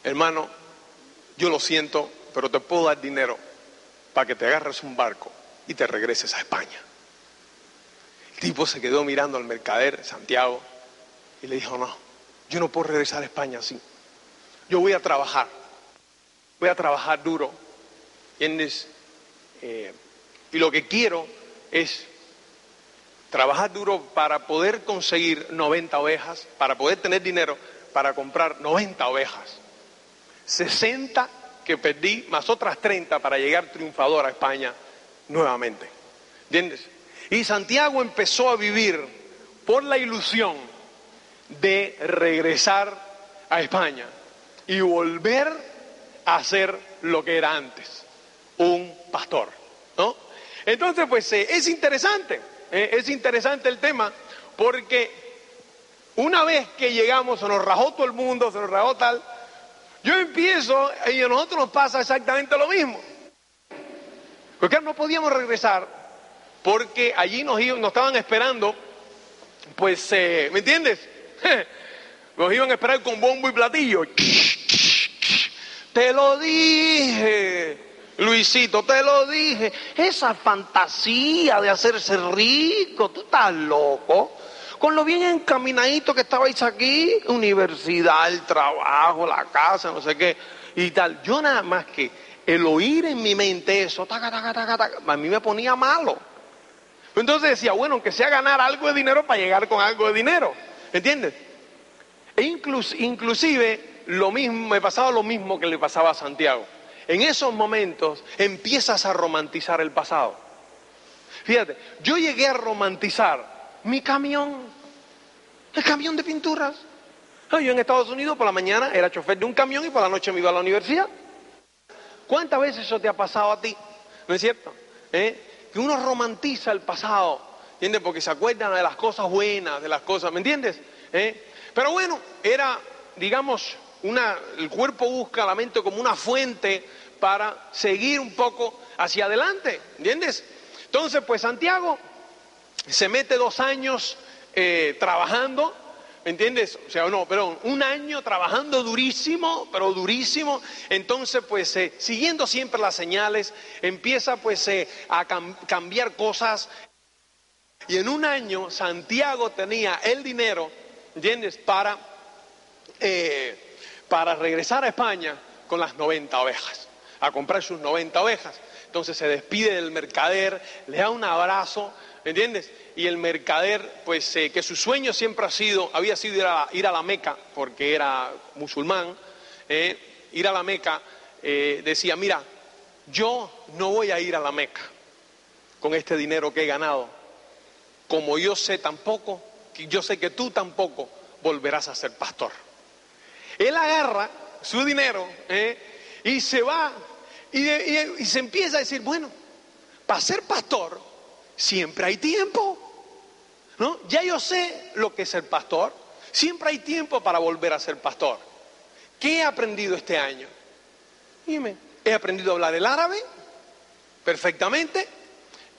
hermano, yo lo siento, pero te puedo dar dinero para que te agarres un barco y te regreses a España. El tipo se quedó mirando al mercader, Santiago, y le dijo, no, yo no puedo regresar a España así. Yo voy a trabajar, voy a trabajar duro. Eh, y lo que quiero es trabajar duro para poder conseguir 90 ovejas, para poder tener dinero para comprar 90 ovejas. 60 que perdí, más otras 30 para llegar triunfador a España nuevamente. ¿Entiendes? Y Santiago empezó a vivir por la ilusión de regresar a España y volver a ser lo que era antes, un pastor, ¿no? Entonces, pues eh, es interesante, eh, es interesante el tema, porque una vez que llegamos, se nos rajó todo el mundo, se nos rajó tal, yo empiezo y a nosotros nos pasa exactamente lo mismo. Porque no podíamos regresar porque allí nos, nos estaban esperando, pues, eh, ¿me entiendes? Nos iban a esperar con bombo y platillo. Te lo dije, Luisito, te lo dije. Esa fantasía de hacerse rico, tú estás loco. Con lo bien encaminadito que estabais aquí, universidad, el trabajo, la casa, no sé qué, y tal. Yo nada más que el oír en mi mente eso, a mí me ponía malo. Entonces decía, bueno, aunque sea ganar algo de dinero para llegar con algo de dinero. ¿Entiendes? E inclusive lo mismo, me pasaba lo mismo que le pasaba a Santiago. En esos momentos empiezas a romantizar el pasado. Fíjate, yo llegué a romantizar mi camión, el camión de pinturas. Yo en Estados Unidos por la mañana era chofer de un camión y por la noche me iba a la universidad. ¿Cuántas veces eso te ha pasado a ti? ¿No es cierto? ¿Eh? Que uno romantiza el pasado, ¿entiendes? Porque se acuerdan de las cosas buenas, de las cosas, ¿me entiendes? ¿Eh? Pero bueno, era, digamos, una, el cuerpo busca la mente como una fuente para seguir un poco hacia adelante, ¿entiendes? Entonces, pues Santiago se mete dos años eh, trabajando, ¿me entiendes? O sea, no, perdón, un año trabajando durísimo, pero durísimo. Entonces, pues, eh, siguiendo siempre las señales, empieza pues eh, a cambiar cosas. Y en un año Santiago tenía el dinero ¿entiendes? Para, para regresar a España con las 90 ovejas, a comprar sus 90 ovejas. Entonces se despide del mercader, le da un abrazo, ¿entiendes? Y el mercader, pues eh, que su sueño siempre ha sido, había sido ir a, la Meca, porque era musulmán, eh, ir a la Meca, decía, mira, yo no voy a ir a la Meca con este dinero que he ganado, como yo sé tampoco yo sé que tú tampoco volverás a ser pastor. Él agarra su dinero ¿eh? y se va y, se empieza a decir, bueno, para ser pastor siempre hay tiempo. ¿No? Ya yo sé lo que es ser pastor. Siempre hay tiempo para volver a ser pastor. ¿Qué he aprendido este año? Dime, he aprendido a hablar el árabe perfectamente.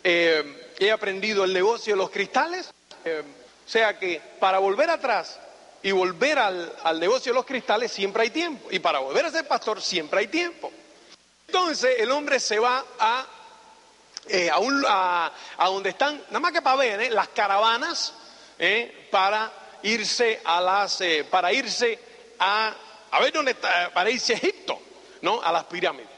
Eh, he aprendido el negocio de los cristales. Eh, o sea que para volver atrás y volver al, negocio de los cristales siempre hay tiempo. Y para volver a ser pastor siempre hay tiempo. Entonces el hombre se va a, eh, a, donde están, nada más que para ver, eh, las caravanas eh, para irse a las, para irse a, a ver dónde para irse a Egipto, ¿no? A las pirámides.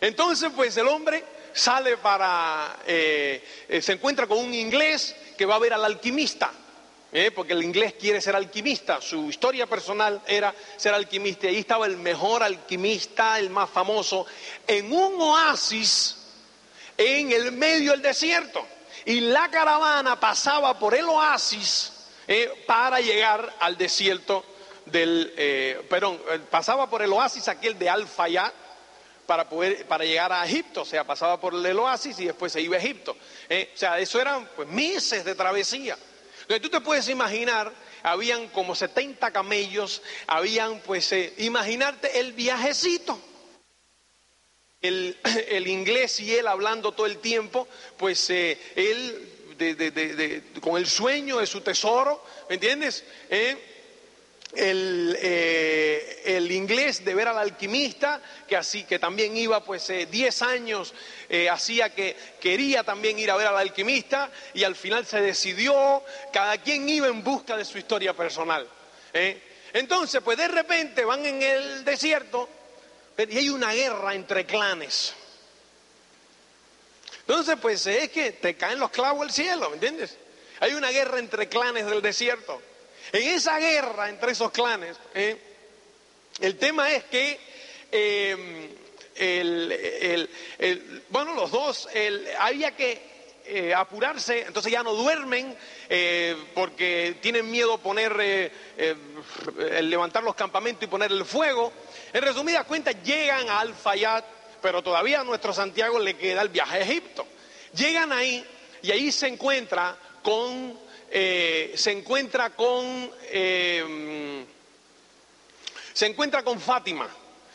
Entonces pues el hombre sale para, se encuentra con un inglés que va a ver al alquimista. porque el inglés quiere ser alquimista, su historia personal era ser alquimista, y ahí estaba el mejor alquimista, el más famoso, en un oasis en el medio del desierto. Y la caravana pasaba por el oasis ¿eh? para llegar al desierto del, eh, perdón, pasaba por el oasis aquel de Al-Fayad para poder, para llegar a Egipto, o sea, pasaba por el oasis y después se iba a Egipto. o sea, eso eran pues meses de travesía. Entonces tú te puedes imaginar, habían como 70 camellos, habían pues, eh, imaginarte el viajecito. el, inglés y él hablando todo el tiempo, pues eh, él con el sueño de su tesoro, ¿me entiendes? Eh, eh, el, inglés de ver al alquimista, que así que también iba pues 10 años, hacía que quería también ir a ver al alquimista y al final se decidió, cada quien iba en busca de su historia personal. Entonces, pues de repente van en el desierto y hay una guerra entre clanes. Entonces, pues es que te caen los clavos del cielo, ¿me entiendes? Hay una guerra entre clanes del desierto. En esa guerra entre esos clanes, ¿eh? el tema es que em, bueno, los dos, había que eh, apurarse, entonces ya no duermen eh, porque tienen miedo poner, el levantar los campamentos y poner el fuego. En resumidas cuentas, llegan a Al-Fayad, pero todavía a nuestro Santiago le queda el viaje a Egipto. Llegan ahí y ahí se encuentra con, eh, se encuentra con, eh, se encuentra con Fátima.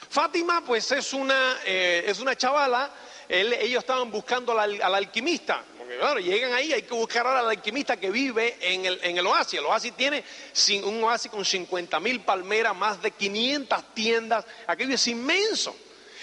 Fátima, pues es una, eh, es una chavala. ellos estaban buscando al, alquimista. Claro, llegan ahí, hay que buscar al alquimista que vive en el, en el oasis. El oasis tiene un oasis con 50 mil palmeras, más de 500 tiendas. Aquello es inmenso.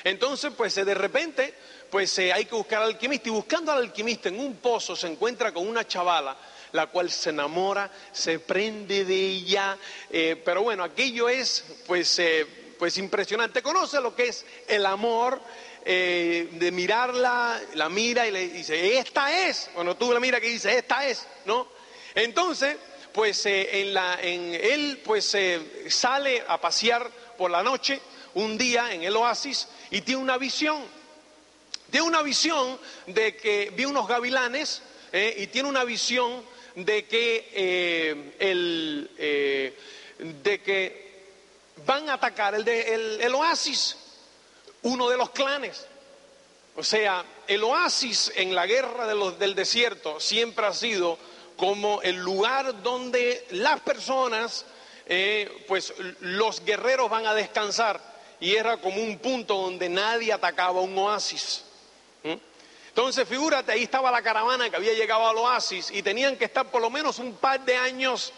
Entonces, pues de repente, pues eh, hay que buscar al alquimista. Y buscando al alquimista en un pozo se encuentra con una chavala la cual se enamora, se prende de ella, eh, pero bueno, aquello es pues, eh, pues impresionante. Conoce lo que es el amor, de mirarla, la mira y le dice, esta es, cuando tú la mira que dice, esta es, ¿no? Entonces, pues en la, en él pues sale a pasear por la noche, un día en el oasis, y tiene una visión. Tiene una visión de que vi unos gavilanes eh, y tiene una visión de que, eh, el, eh, de que van a atacar el, el, oasis, uno de los clanes. O sea, el oasis en la guerra del desierto siempre ha sido como el lugar donde las personas, pues los guerreros van a descansar y era como un punto donde nadie atacaba un oasis. Entonces, figúrate, ahí estaba la caravana que había llegado al oasis y tenían que estar por lo menos un par de años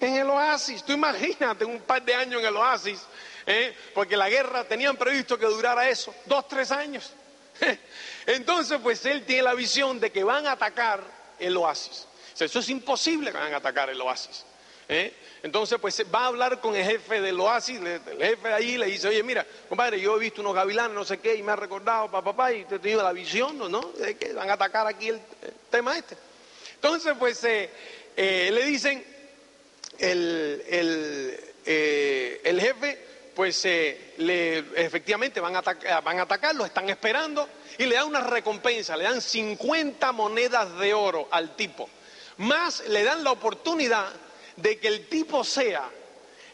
en el oasis. Tú imagínate un par de años en el oasis, ¿eh? porque la guerra tenían previsto que durara eso, dos, tres años. Entonces, pues él tiene la visión de que van a atacar el oasis. eso es imposible que van a atacar el oasis. ¿eh? Entonces, pues va a hablar con el jefe del oasis, el jefe de ahí le dice, oye, mira, compadre, yo he visto unos gavilanes, no sé qué, y me ha recordado, papá, papá, y te he tenido la visión, ¿no? De que van a atacar aquí el, tema este. Entonces, pues eh, le dicen, el, el, el jefe, pues le, efectivamente van a, atacar, van a atacar, lo están esperando, y le dan una recompensa, le dan 50 monedas de oro al tipo, más le dan la oportunidad de que el tipo sea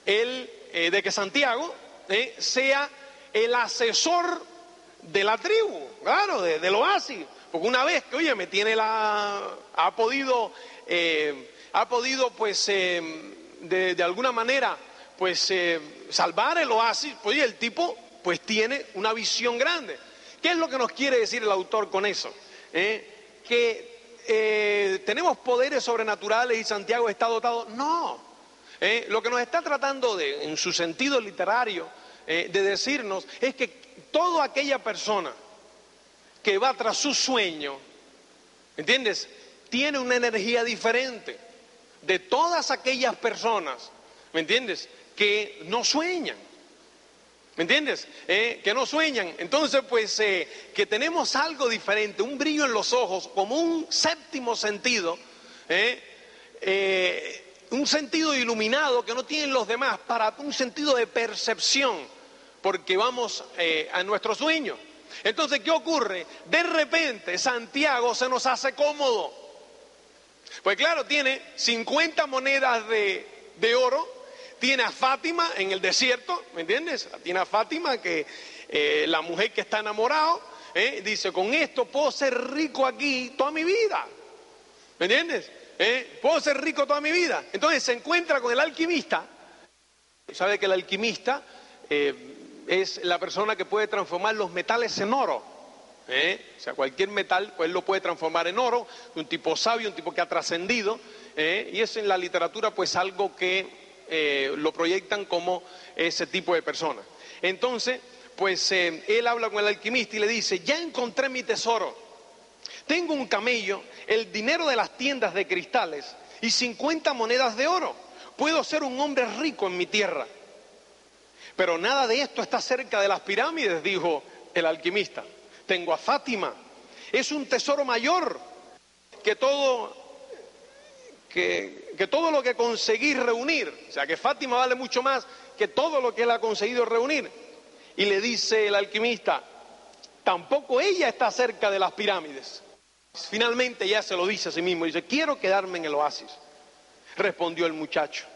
el, eh, de que Santiago eh, sea el asesor de la tribu, claro, de, del oasis. Porque una vez que, oye, me tiene la, ha podido, eh, ha podido, pues, de, alguna manera, pues, salvar el oasis, pues, el tipo, pues, tiene una visión grande. ¿Qué es lo que nos quiere decir el autor con eso? Que eh, tenemos poderes sobrenaturales y Santiago está dotado. No. Eh, lo que nos está tratando de, en su sentido literario, eh, de decirnos es que toda aquella persona que va tras su sueño, ¿entiendes? Tiene una energía diferente de todas aquellas personas, ¿me entiendes? Que no sueñan. ¿Me entiendes? Eh, que no sueñan. Entonces, pues, eh, que tenemos algo diferente, un brillo en los ojos, como un séptimo sentido, eh, un sentido iluminado que no tienen los demás, para un sentido de percepción, porque vamos a nuestro sueño. Entonces, ¿qué ocurre? De repente, Santiago se nos hace cómodo. Pues claro, tiene 50 monedas de, de oro tiene a Fátima en el desierto, ¿me entiendes? Tiene a Fátima, que eh, la mujer que está enamorado, ¿eh? dice, con esto puedo ser rico aquí toda mi vida. ¿Me entiendes? ¿Eh? Puedo ser rico toda mi vida. Entonces se encuentra con el alquimista. Sabe que el alquimista es la persona que puede transformar los metales en oro. O sea, cualquier metal, pues lo puede transformar en oro, un tipo sabio, un tipo que ha trascendido, y es en la literatura pues algo que eh, lo proyectan como ese tipo de persona. Entonces, pues él habla con el alquimista y le dice, ya encontré mi tesoro, tengo un camello, el dinero de las tiendas de cristales y 50 monedas de oro, puedo ser un hombre rico en mi tierra. Pero nada de esto está cerca de las pirámides, dijo el alquimista. Tengo a Fátima. Es un tesoro mayor que todo, que, que todo lo que conseguí reunir. O sea, que Fátima vale mucho más que todo lo que él ha conseguido reunir. Y le dice el alquimista, tampoco ella está cerca de las pirámides. Finalmente ya se lo dice a sí mismo, dice, quiero quedarme en el oasis. Respondió el muchacho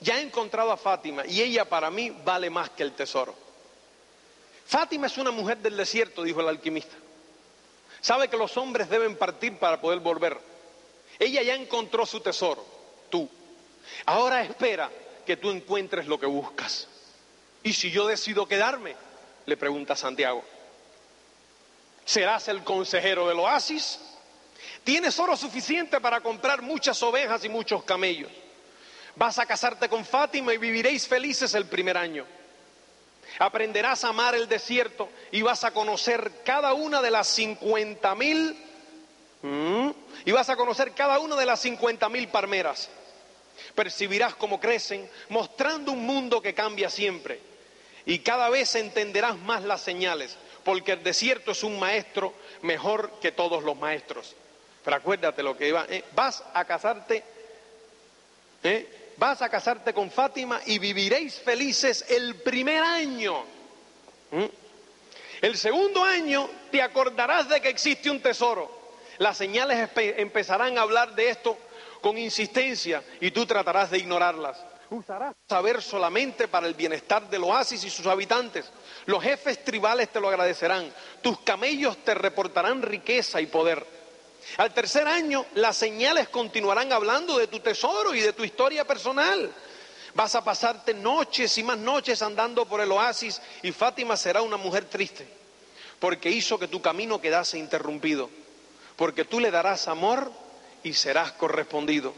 ya he encontrado a Fátima y ella para mí vale más que el tesoro. Fátima es una mujer del desierto, dijo el alquimista. Sabe que los hombres deben partir para poder volver. Ella ya encontró su tesoro, Ahora espera que tú encuentres lo que buscas. ¿Y si yo decido quedarme? Le pregunta Santiago. ¿Serás el consejero del oasis? ¿Tienes oro suficiente para comprar muchas ovejas y muchos camellos? Vas a casarte con Fátima y viviréis felices el primer año. Aprenderás a amar el desierto y vas a conocer cada una de las cincuenta mil y vas a conocer cada una de las cincuenta mil palmeras. Percibirás cómo crecen, mostrando un mundo que cambia siempre. Y cada vez entenderás más las señales, porque el desierto es un maestro mejor que todos los maestros. Pero acuérdate lo que iba, ¿eh? vas a casarte ¿eh? vas a casarte con Fátima y viviréis felices el primer año. ¿Mm? El segundo año te acordarás de que existe un tesoro. Las señales empezarán a hablar de esto con insistencia y tú tratarás de ignorarlas. Usarás saber solamente para el bienestar del oasis y sus habitantes. Los jefes tribales te lo agradecerán. Tus camellos te reportarán riqueza y poder. Al tercer año, las señales continuarán hablando de tu tesoro y de tu historia personal. Vas a pasarte noches y más noches andando por el oasis y Fátima será una mujer triste, porque hizo que tu camino quedase interrumpido, porque tú le darás amor y serás correspondido.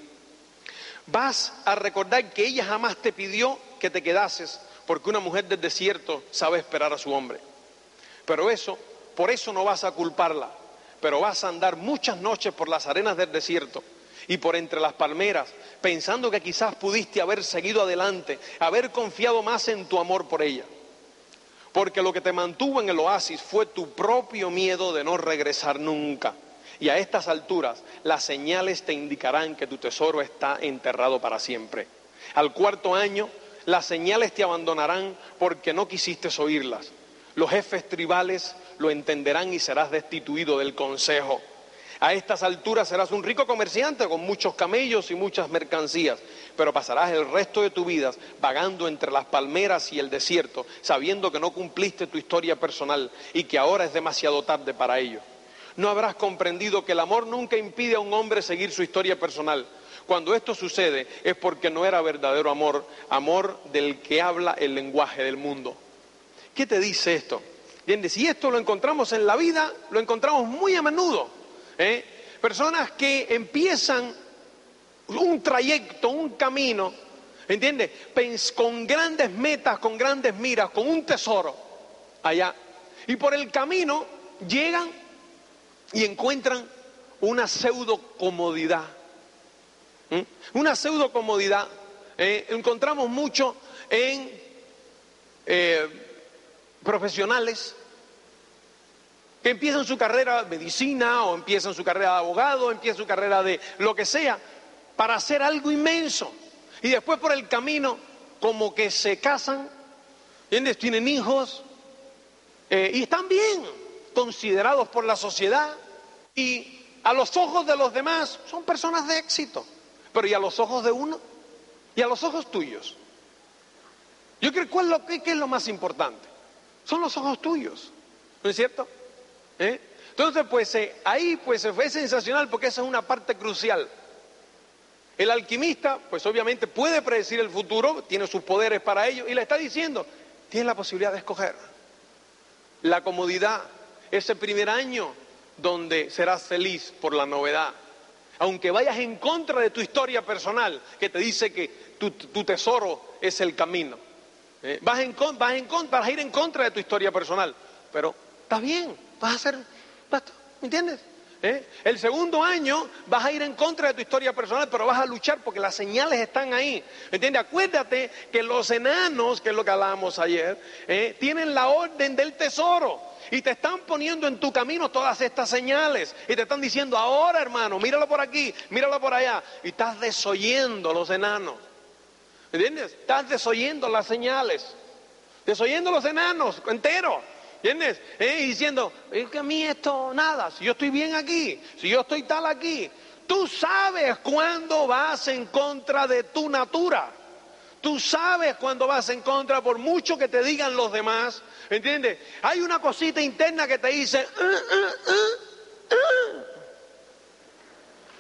Vas a recordar que ella jamás te pidió que te quedases, porque una mujer del desierto sabe esperar a su hombre. Pero eso, por eso no vas a culparla, pero vas a andar muchas noches por las arenas del desierto y por entre las palmeras, pensando que quizás pudiste haber seguido adelante, haber confiado más en tu amor por ella. Porque lo que te mantuvo en el oasis fue tu propio miedo de no regresar nunca. Y a estas alturas las señales te indicarán que tu tesoro está enterrado para siempre. Al cuarto año las señales te abandonarán porque no quisiste oírlas. Los jefes tribales lo entenderán y serás destituido del consejo. A estas alturas serás un rico comerciante con muchos camellos y muchas mercancías, pero pasarás el resto de tu vida vagando entre las palmeras y el desierto, sabiendo que no cumpliste tu historia personal y que ahora es demasiado tarde para ello. No habrás comprendido que el amor nunca impide a un hombre seguir su historia personal. Cuando esto sucede es porque no era verdadero amor, amor del que habla el lenguaje del mundo. ¿Qué te dice esto? ¿Entiendes? Y esto lo encontramos en la vida, lo encontramos muy a menudo. ¿eh? Personas que empiezan un trayecto, un camino, ¿entiendes? Con grandes metas, con grandes miras, con un tesoro allá. Y por el camino llegan y encuentran una pseudo comodidad. Una pseudo comodidad. ¿eh? encontramos mucho en eh, profesionales que empiezan su carrera de medicina o empiezan su carrera de abogado, empiezan su carrera de lo que sea, para hacer algo inmenso. Y después por el camino, como que se casan. Tienen hijos eh, y están bien considerados por la sociedad y a los ojos de los demás son personas de éxito. Pero ¿y a los ojos de uno? ¿Y a los ojos tuyos? Yo creo, ¿cuál lo, qué es lo más importante? son los ojos tuyos, ¿no es cierto? ¿Eh? Entonces, pues eh, ahí pues fue sensacional porque esa es una parte crucial. El alquimista, pues obviamente puede predecir el futuro, tiene sus poderes para ello, y le está diciendo, tienes la posibilidad de escoger. La comodidad, ese primer año donde serás feliz por la novedad. Aunque vayas en contra de tu historia personal, que te dice que tu, tesoro es el camino. ¿eh? vas, en, vas, en, vas a ir en contra de tu historia personal, pero está bien, vas a hacer, ¿me entiendes? ¿Eh? El segundo año vas a ir en contra de tu historia personal, pero vas a luchar porque las señales están ahí. ¿Entiendes? Acuérdate que los enanos, que es lo que hablábamos ayer, ¿eh? tienen la orden del tesoro. Y te están poniendo en tu camino todas estas señales. Y te están diciendo, ahora hermano, míralo por aquí, míralo por allá. Y estás desoyendo los enanos. ¿Entiendes? Estás desoyendo las señales. Desoyendo los enanos enteros. ¿Entiendes? Eh, diciendo, es que a mí esto nada, si yo estoy bien aquí, si yo estoy tal aquí. Tú sabes cuándo vas en contra de tu natura. Tú sabes cuándo vas en contra por mucho que te digan los demás. ¿Entiendes? Hay una cosita interna que te dice, uh, uh, uh,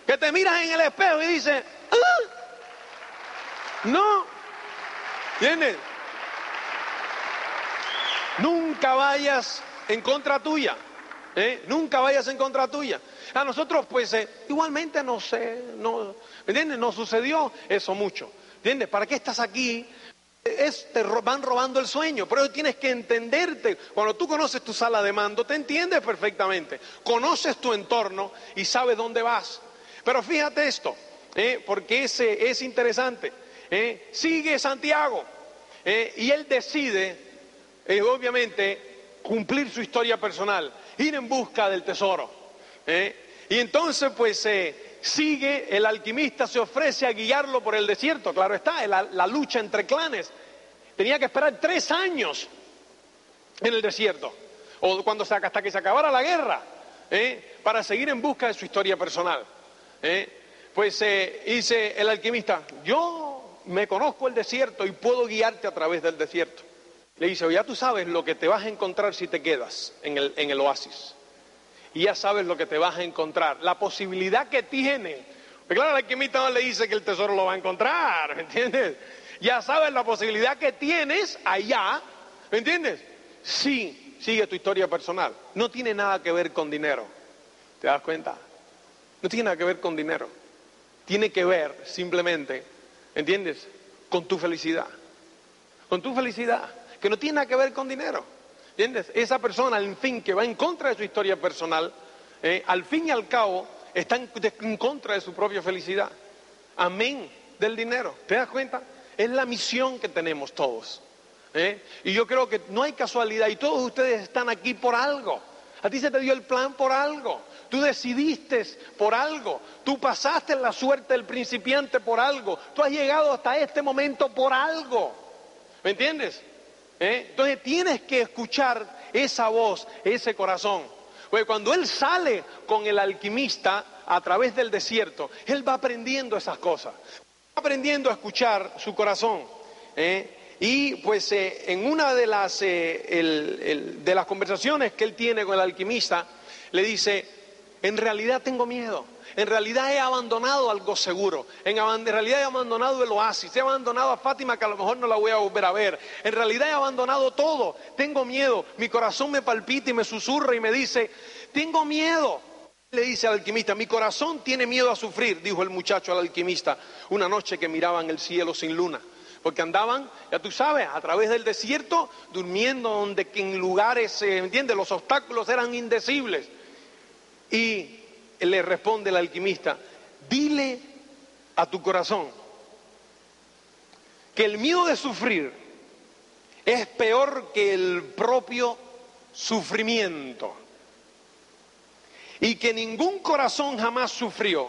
que te miras en el espejo y dices, no. ¿Entiendes? Nunca vayas en contra tuya. ¿eh? Nunca vayas en contra tuya. A nosotros, pues, eh, igualmente no sé, no, ¿entiendes? Nos sucedió eso mucho. ¿Entiendes? ¿Para qué estás aquí? Te van robando el sueño, pero tienes que entenderte. Cuando tú conoces tu sala de mando, te entiendes perfectamente. Conoces tu entorno y sabes dónde vas. Pero fíjate esto, ¿eh? porque ese es interesante. Sigue Santiago y él decide es obviamente cumplir su historia personal, ir en busca del tesoro. ¿eh? Y entonces pues eh, sigue, el alquimista se ofrece a guiarlo por el desierto, claro está, la, la lucha entre clanes. Tenía que esperar tres años en el desierto, o cuando se, hasta que se acabara la guerra, ¿eh? para seguir en busca de su historia personal. Pues dice el alquimista, yo me conozco el desierto y puedo guiarte a través del desierto. Le dice, ya tú sabes lo que te vas a encontrar si te quedas en el, oasis. Y ya sabes lo que te vas a encontrar. La posibilidad que tiene. Porque claro, el alquimista no le dice que el tesoro lo va a encontrar, ¿me entiendes? Ya sabes la posibilidad que tienes allá, ¿me entiendes? Sí, sigue tu historia personal. No tiene nada que ver con dinero. ¿Te das cuenta? No tiene nada que ver con dinero. Tiene que ver simplemente, ¿entiendes? Con tu felicidad. Con tu felicidad que no tiene nada que ver con dinero. ¿Entiendes? Esa persona, al fin, que va en contra de su historia personal, eh, al fin y al cabo, está en, contra de su propia felicidad. Amén del dinero. ¿Te das cuenta? Es la misión que tenemos todos. ¿eh? Y yo creo que no hay casualidad y todos ustedes están aquí por algo. A ti se te dio el plan por algo. Tú decidiste por algo. Tú pasaste la suerte del principiante por algo. Tú has llegado hasta este momento por algo. ¿Me entiendes? ¿Eh? Entonces tienes que escuchar esa voz, ese corazón. Porque cuando él sale con el alquimista a través del desierto, él va aprendiendo esas cosas. Aprendiendo a escuchar su corazón. ¿eh? Y pues eh, en una de las, de las conversaciones que él tiene con el alquimista, le dice, en realidad tengo miedo. En realidad he abandonado algo seguro. En, realidad he abandonado el oasis. He abandonado a Fátima que a lo mejor no la voy a volver a ver. En realidad he abandonado todo. Tengo miedo. Mi corazón me palpita y me susurra y me dice, tengo miedo. Le dice al alquimista, mi corazón tiene miedo a sufrir, dijo el muchacho al alquimista, una noche que miraban el cielo sin luna. Porque andaban, ya tú sabes, a través del desierto, durmiendo donde en lugares, ¿me ¿entiendes? Los obstáculos eran indecibles. Y le responde el alquimista, dile a tu corazón que el miedo de sufrir es peor que el propio sufrimiento y que ningún corazón jamás sufrió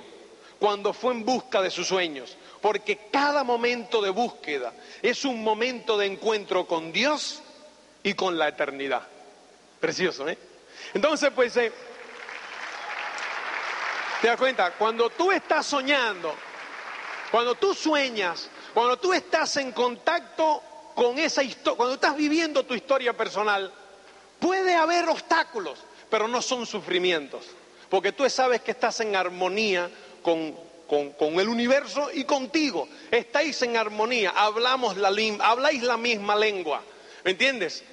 cuando fue en busca de sus sueños, porque cada momento de búsqueda es un momento de encuentro con Dios y con la eternidad. Precioso, ¿eh? Entonces, pues... Eh, ¿Te das cuenta? Cuando tú estás soñando, cuando tú sueñas, cuando tú estás en contacto con esa historia, cuando estás viviendo tu historia personal, puede haber obstáculos, pero no son sufrimientos, porque tú sabes que estás en armonía con, el universo y contigo. Estáis en armonía, hablamos la, habláis la misma lengua. ¿Me entiendes?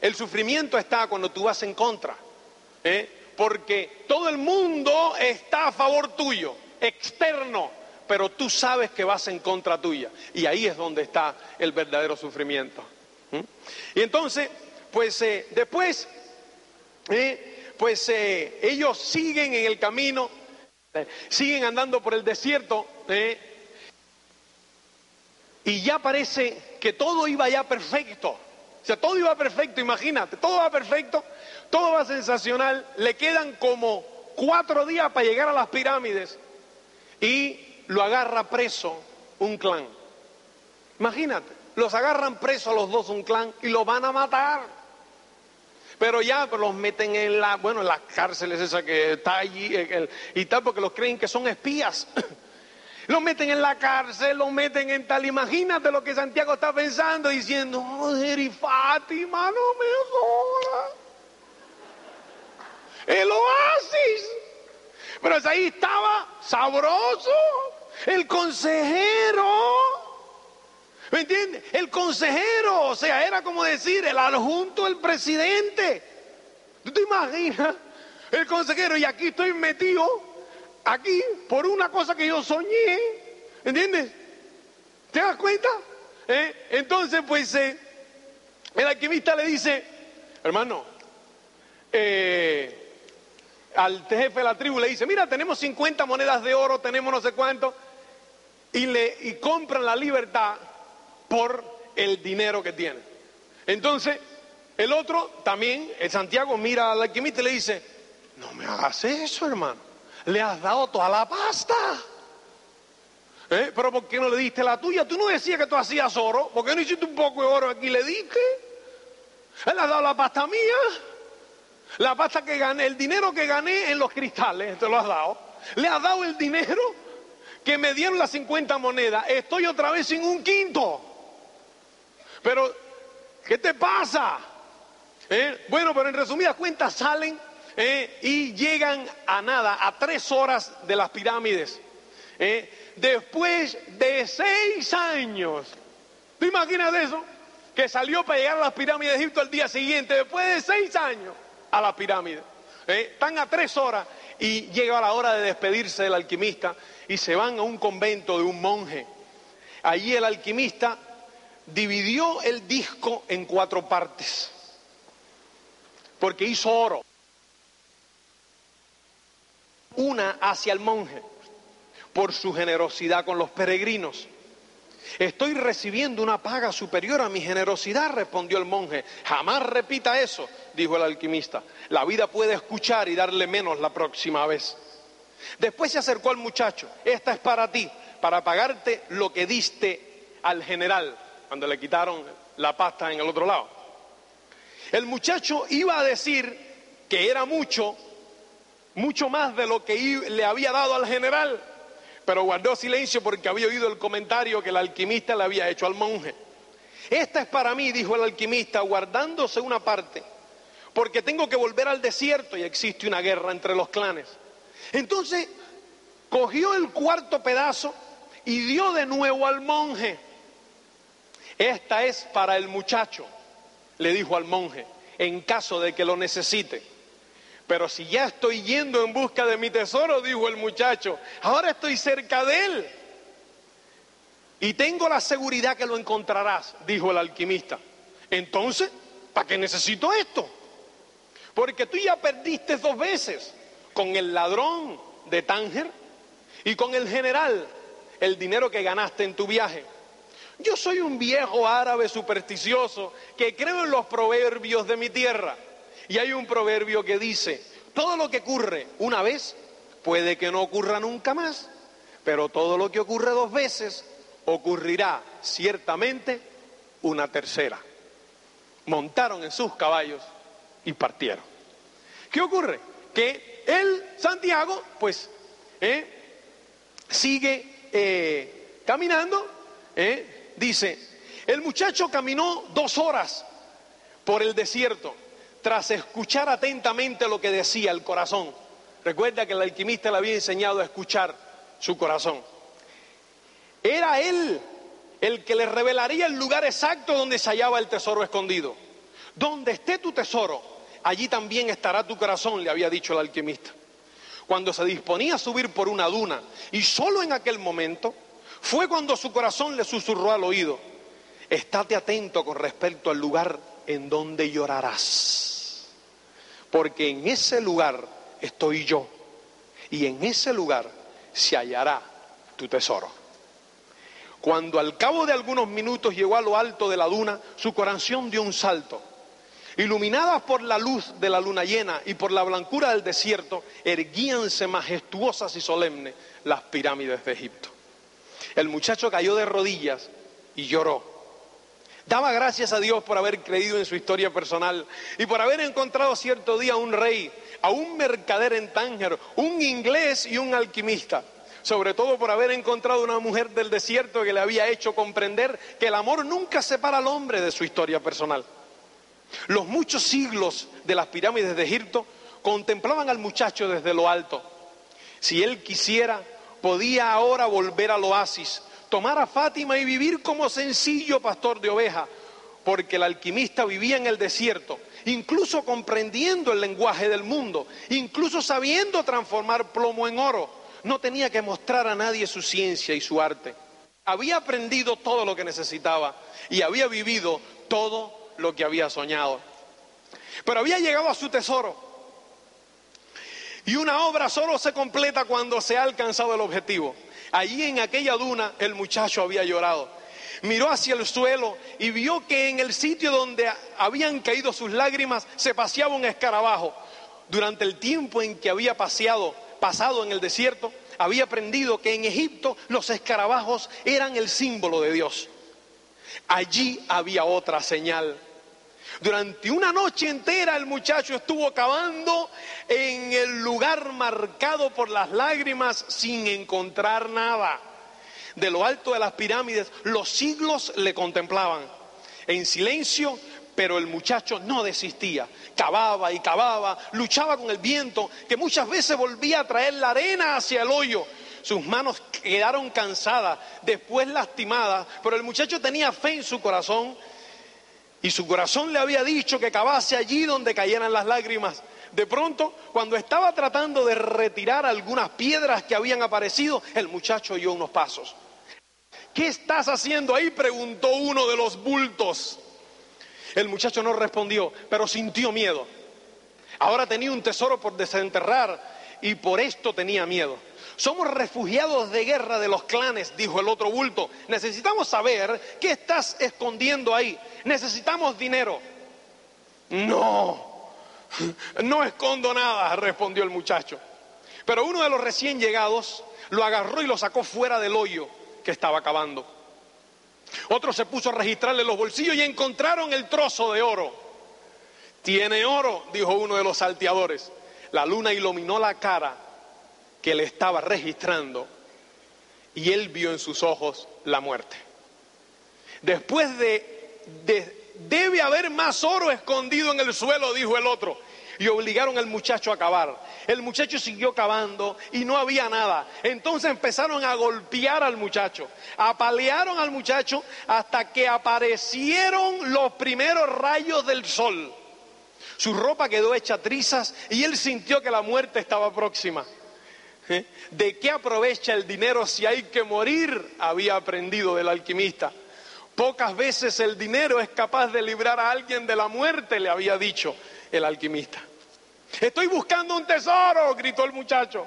El sufrimiento está cuando tú vas en contra. ¿eh? Porque todo el mundo está a favor tuyo, externo, pero tú sabes que vas en contra tuya. Y ahí es donde está el verdadero sufrimiento. Y entonces, pues eh, después, ¿eh? pues ellos siguen en el camino, siguen andando por el desierto. Y ya parece que todo iba ya perfecto. O sea, todo iba perfecto, imagínate, todo va perfecto, todo va sensacional. Le quedan como cuatro días para llegar a las pirámides y lo agarra preso un clan. Imagínate, los agarran preso a los dos un clan y los van a matar. Pero ya los meten en la, bueno, en las cárceles esa que está allí y tal, porque los creen que son espías. Lo meten en la cárcel, lo meten en tal. Imagínate lo que Santiago está pensando, diciendo, joder, y Fátima, no me jodas. El oasis. Pero ahí estaba sabroso. El consejero. ¿Me entiendes? El consejero, o sea, era como decir el adjunto del presidente. ¿Tú te imaginas? El consejero, y aquí estoy metido aquí por una cosa que yo soñé, ¿entiendes? ¿Te das cuenta? ¿Eh? Entonces, pues, eh, el alquimista le dice, hermano, eh, al jefe de la tribu le dice, mira, tenemos 50 monedas de oro, tenemos no sé cuánto, y, le, y compran la libertad por el dinero que tiene. Entonces, el otro también, el Santiago, mira al alquimista y le dice, no me hagas eso, hermano le has dado toda la pasta. ¿Eh? Pero ¿por qué no le diste la tuya? Tú no decías que tú hacías oro. ¿Por qué no hiciste un poco de oro aquí? Le dije. Él ha dado la pasta mía. La pasta que gané, el dinero que gané en los cristales, te lo has dado. Le has dado el dinero que me dieron las 50 monedas. Estoy otra vez sin un quinto. Pero, ¿qué te pasa? ¿Eh? Bueno, pero en resumidas cuentas salen ¿eh? y llegan a nada, a tres horas de las pirámides. ¿eh? Después de seis años, ¿tú imaginas eso? Que salió para llegar a las pirámides de Egipto al día siguiente, después de seis años, a la pirámide. ¿eh? Están a tres horas y llega la hora de despedirse del alquimista y se van a un convento de un monje. Allí el alquimista dividió el disco en cuatro partes, porque hizo oro una hacia el monje por su generosidad con los peregrinos. Estoy recibiendo una paga superior a mi generosidad, respondió el monje. Jamás repita eso, dijo el alquimista. La vida puede escuchar y darle menos la próxima vez. Después se acercó al muchacho. Esta es para ti, para pagarte lo que diste al general cuando le quitaron la pasta en el otro lado. El muchacho iba a decir que era mucho mucho más de lo que le había dado al general, pero guardó silencio porque había oído el comentario que el alquimista le había hecho al monje. Esta es para mí, dijo el alquimista, guardándose una parte, porque tengo que volver al desierto y existe una guerra entre los clanes. Entonces cogió el cuarto pedazo y dio de nuevo al monje. Esta es para el muchacho, le dijo al monje, en caso de que lo necesite. Pero si ya estoy yendo en busca de mi tesoro, dijo el muchacho, ahora estoy cerca de él. Y tengo la seguridad que lo encontrarás, dijo el alquimista. Entonces, ¿para qué necesito esto? Porque tú ya perdiste dos veces con el ladrón de Tánger y con el general el dinero que ganaste en tu viaje. Yo soy un viejo árabe supersticioso que creo en los proverbios de mi tierra. Y hay un proverbio que dice, todo lo que ocurre una vez puede que no ocurra nunca más, pero todo lo que ocurre dos veces ocurrirá ciertamente una tercera. Montaron en sus caballos y partieron. ¿Qué ocurre? Que él, Santiago, pues, eh, sigue eh, caminando, eh, dice, el muchacho caminó dos horas por el desierto tras escuchar atentamente lo que decía el corazón. Recuerda que el alquimista le había enseñado a escuchar su corazón. Era él el que le revelaría el lugar exacto donde se hallaba el tesoro escondido. Donde esté tu tesoro, allí también estará tu corazón, le había dicho el alquimista. Cuando se disponía a subir por una duna, y solo en aquel momento, fue cuando su corazón le susurró al oído, estate atento con respecto al lugar en donde llorarás, porque en ese lugar estoy yo, y en ese lugar se hallará tu tesoro. Cuando al cabo de algunos minutos llegó a lo alto de la duna, su corazón dio un salto Iluminadas por la luz de la luna llena y por la blancura del desierto, erguíanse majestuosas y solemnes las pirámides de Egipto. El muchacho cayó de rodillas y lloró. Daba gracias a Dios por haber creído en su historia personal y por haber encontrado cierto día a un rey, a un mercader en Tánger, un inglés y un alquimista. Sobre todo por haber encontrado una mujer del desierto que le había hecho comprender que el amor nunca separa al hombre de su historia personal. Los muchos siglos de las pirámides de Egipto contemplaban al muchacho desde lo alto. Si él quisiera, podía ahora volver al oasis, tomar a Fátima y vivir como sencillo pastor de oveja, porque el alquimista vivía en el desierto, incluso comprendiendo el lenguaje del mundo, incluso sabiendo transformar plomo en oro. No tenía que mostrar a nadie su ciencia y su arte. Había aprendido todo lo que necesitaba y había vivido todo lo que había soñado. Pero había llegado a su tesoro. Y una obra solo se completa cuando se ha alcanzado el objetivo. Allí en aquella duna el muchacho había llorado. Miró hacia el suelo y vio que en el sitio donde habían caído sus lágrimas se paseaba un escarabajo. Durante el tiempo en que había paseado, pasado en el desierto, había aprendido que en Egipto los escarabajos eran el símbolo de Dios. Allí había otra señal. Durante una noche entera el muchacho estuvo cavando en el lugar marcado por las lágrimas sin encontrar nada. De lo alto de las pirámides los siglos le contemplaban en silencio, pero el muchacho no desistía. Cavaba y cavaba, luchaba con el viento, que muchas veces volvía a traer la arena hacia el hoyo. Sus manos quedaron cansadas, después lastimadas, pero el muchacho tenía fe en su corazón y su corazón le había dicho que cavase allí donde cayeran las lágrimas. De pronto, cuando estaba tratando de retirar algunas piedras que habían aparecido, el muchacho oyó unos pasos. ¿Qué estás haciendo ahí? preguntó uno de los bultos. El muchacho no respondió, pero sintió miedo. Ahora tenía un tesoro por desenterrar y por esto tenía miedo. Somos refugiados de guerra de los clanes, dijo el otro bulto. Necesitamos saber qué estás escondiendo ahí. Necesitamos dinero. No, no escondo nada, respondió el muchacho. Pero uno de los recién llegados lo agarró y lo sacó fuera del hoyo que estaba cavando. Otro se puso a registrarle los bolsillos y encontraron el trozo de oro. Tiene oro, dijo uno de los salteadores. La luna iluminó la cara que le estaba registrando y él vio en sus ojos la muerte. Después de, debe haber más oro escondido en el suelo, dijo el otro. Y obligaron al muchacho a cavar. El muchacho siguió cavando y no había nada. Entonces empezaron a golpear al muchacho, apalearon al muchacho hasta que aparecieron los primeros rayos del sol. Su ropa quedó hecha trizas y él sintió que la muerte estaba próxima. ¿Eh? ¿De qué aprovecha el dinero si hay que morir? Había aprendido del alquimista. Pocas veces el dinero es capaz de librar a alguien de la muerte, le había dicho el alquimista. Estoy buscando un tesoro, gritó el muchacho.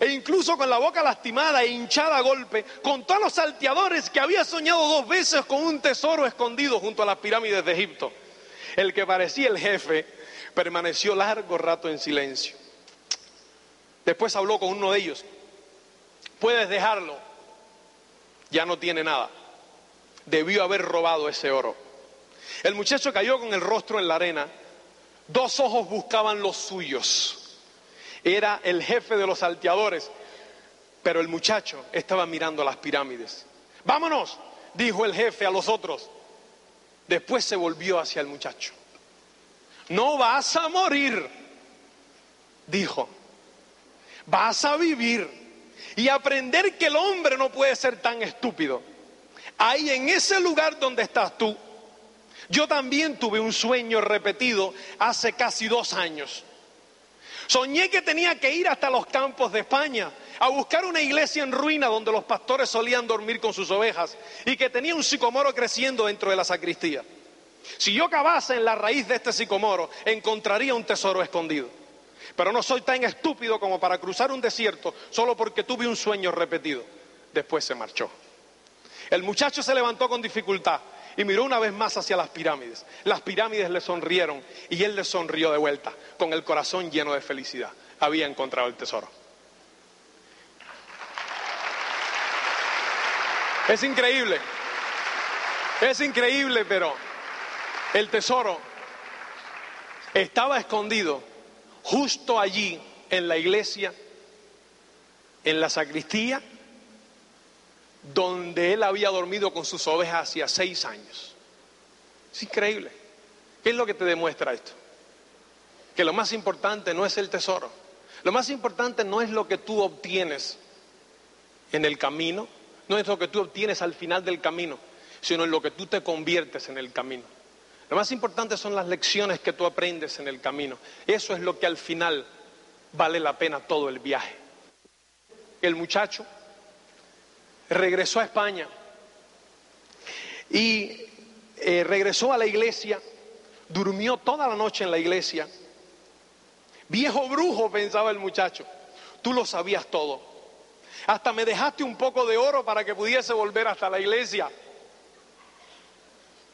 E incluso con la boca lastimada e hinchada a golpe, contó a los salteadores que había soñado dos veces con un tesoro escondido junto a las pirámides de Egipto. El que parecía el jefe permaneció largo rato en silencio. Después habló con uno de ellos. Puedes dejarlo. Ya no tiene nada. Debió haber robado ese oro. El muchacho cayó con el rostro en la arena. Dos ojos buscaban los suyos. Era el jefe de los salteadores. Pero el muchacho estaba mirando las pirámides. Vámonos, dijo el jefe a los otros. Después se volvió hacia el muchacho. No vas a morir, dijo vas a vivir y aprender que el hombre no puede ser tan estúpido. Ahí en ese lugar donde estás tú, yo también tuve un sueño repetido hace casi dos años. Soñé que tenía que ir hasta los campos de España a buscar una iglesia en ruina donde los pastores solían dormir con sus ovejas y que tenía un sicomoro creciendo dentro de la sacristía. Si yo cavase en la raíz de este sicomoro, encontraría un tesoro escondido. Pero no soy tan estúpido como para cruzar un desierto solo porque tuve un sueño repetido. Después se marchó. El muchacho se levantó con dificultad y miró una vez más hacia las pirámides. Las pirámides le sonrieron y él le sonrió de vuelta, con el corazón lleno de felicidad. Había encontrado el tesoro. Es increíble, es increíble, pero el tesoro estaba escondido justo allí en la iglesia, en la sacristía, donde él había dormido con sus ovejas hacía seis años. Es increíble. ¿Qué es lo que te demuestra esto? Que lo más importante no es el tesoro. Lo más importante no es lo que tú obtienes en el camino, no es lo que tú obtienes al final del camino, sino en lo que tú te conviertes en el camino. Lo más importante son las lecciones que tú aprendes en el camino. Eso es lo que al final vale la pena todo el viaje. El muchacho regresó a España y eh, regresó a la iglesia, durmió toda la noche en la iglesia. Viejo brujo, pensaba el muchacho, tú lo sabías todo. Hasta me dejaste un poco de oro para que pudiese volver hasta la iglesia.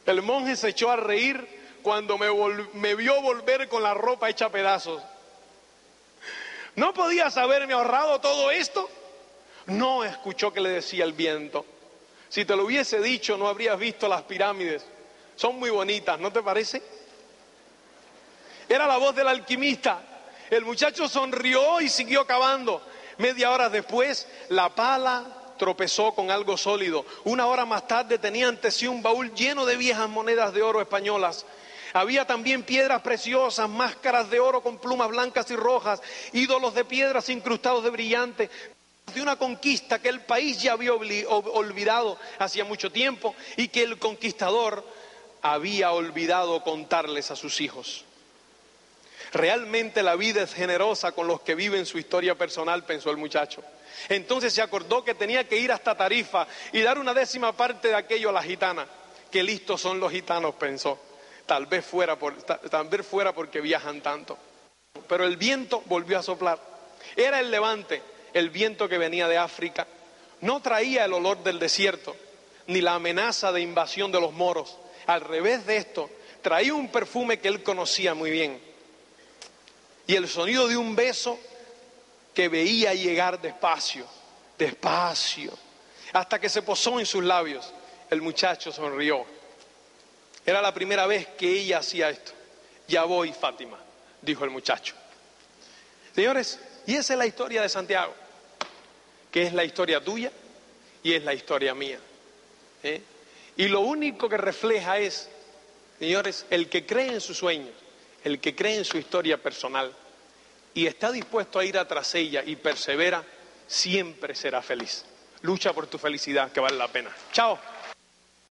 El monje se echó a reír cuando me, me vio volver con la ropa hecha a pedazos. ¿No podías haberme ahorrado todo esto? No escuchó que le decía el viento. Si te lo hubiese dicho, no habrías visto las pirámides. Son muy bonitas, ¿no te parece? Era la voz del alquimista. El muchacho sonrió y siguió cavando. Media hora después, la pala tropezó con algo sólido. Una hora más tarde tenía ante sí un baúl lleno de viejas monedas de oro españolas. Había también piedras preciosas, máscaras de oro con plumas blancas y rojas, ídolos de piedras incrustados de brillante, de una conquista que el país ya había olvidado hacía mucho tiempo y que el conquistador había olvidado contarles a sus hijos. Realmente la vida es generosa con los que viven su historia personal, pensó el muchacho. Entonces se acordó que tenía que ir hasta Tarifa y dar una décima parte de aquello a la gitana. Qué listos son los gitanos, pensó. Tal vez fuera, por, tal vez fuera porque viajan tanto. Pero el viento volvió a soplar. Era el levante el viento que venía de África, no traía el olor del desierto, ni la amenaza de invasión de los moros. Al revés de esto, traía un perfume que él conocía muy bien. Y el sonido de un beso que veía llegar despacio, despacio, hasta que se posó en sus labios. El muchacho sonrió. Era la primera vez que ella hacía esto. Ya voy, Fátima, dijo el muchacho. Señores, y esa es la historia de Santiago que es la historia tuya y es la historia mía. ¿eh? Y lo único que refleja es, señores, el que cree en sus sueños, el que cree en su historia personal y está dispuesto a ir atrás ella y persevera, siempre será feliz. Lucha por tu felicidad, que vale la pena. Chao.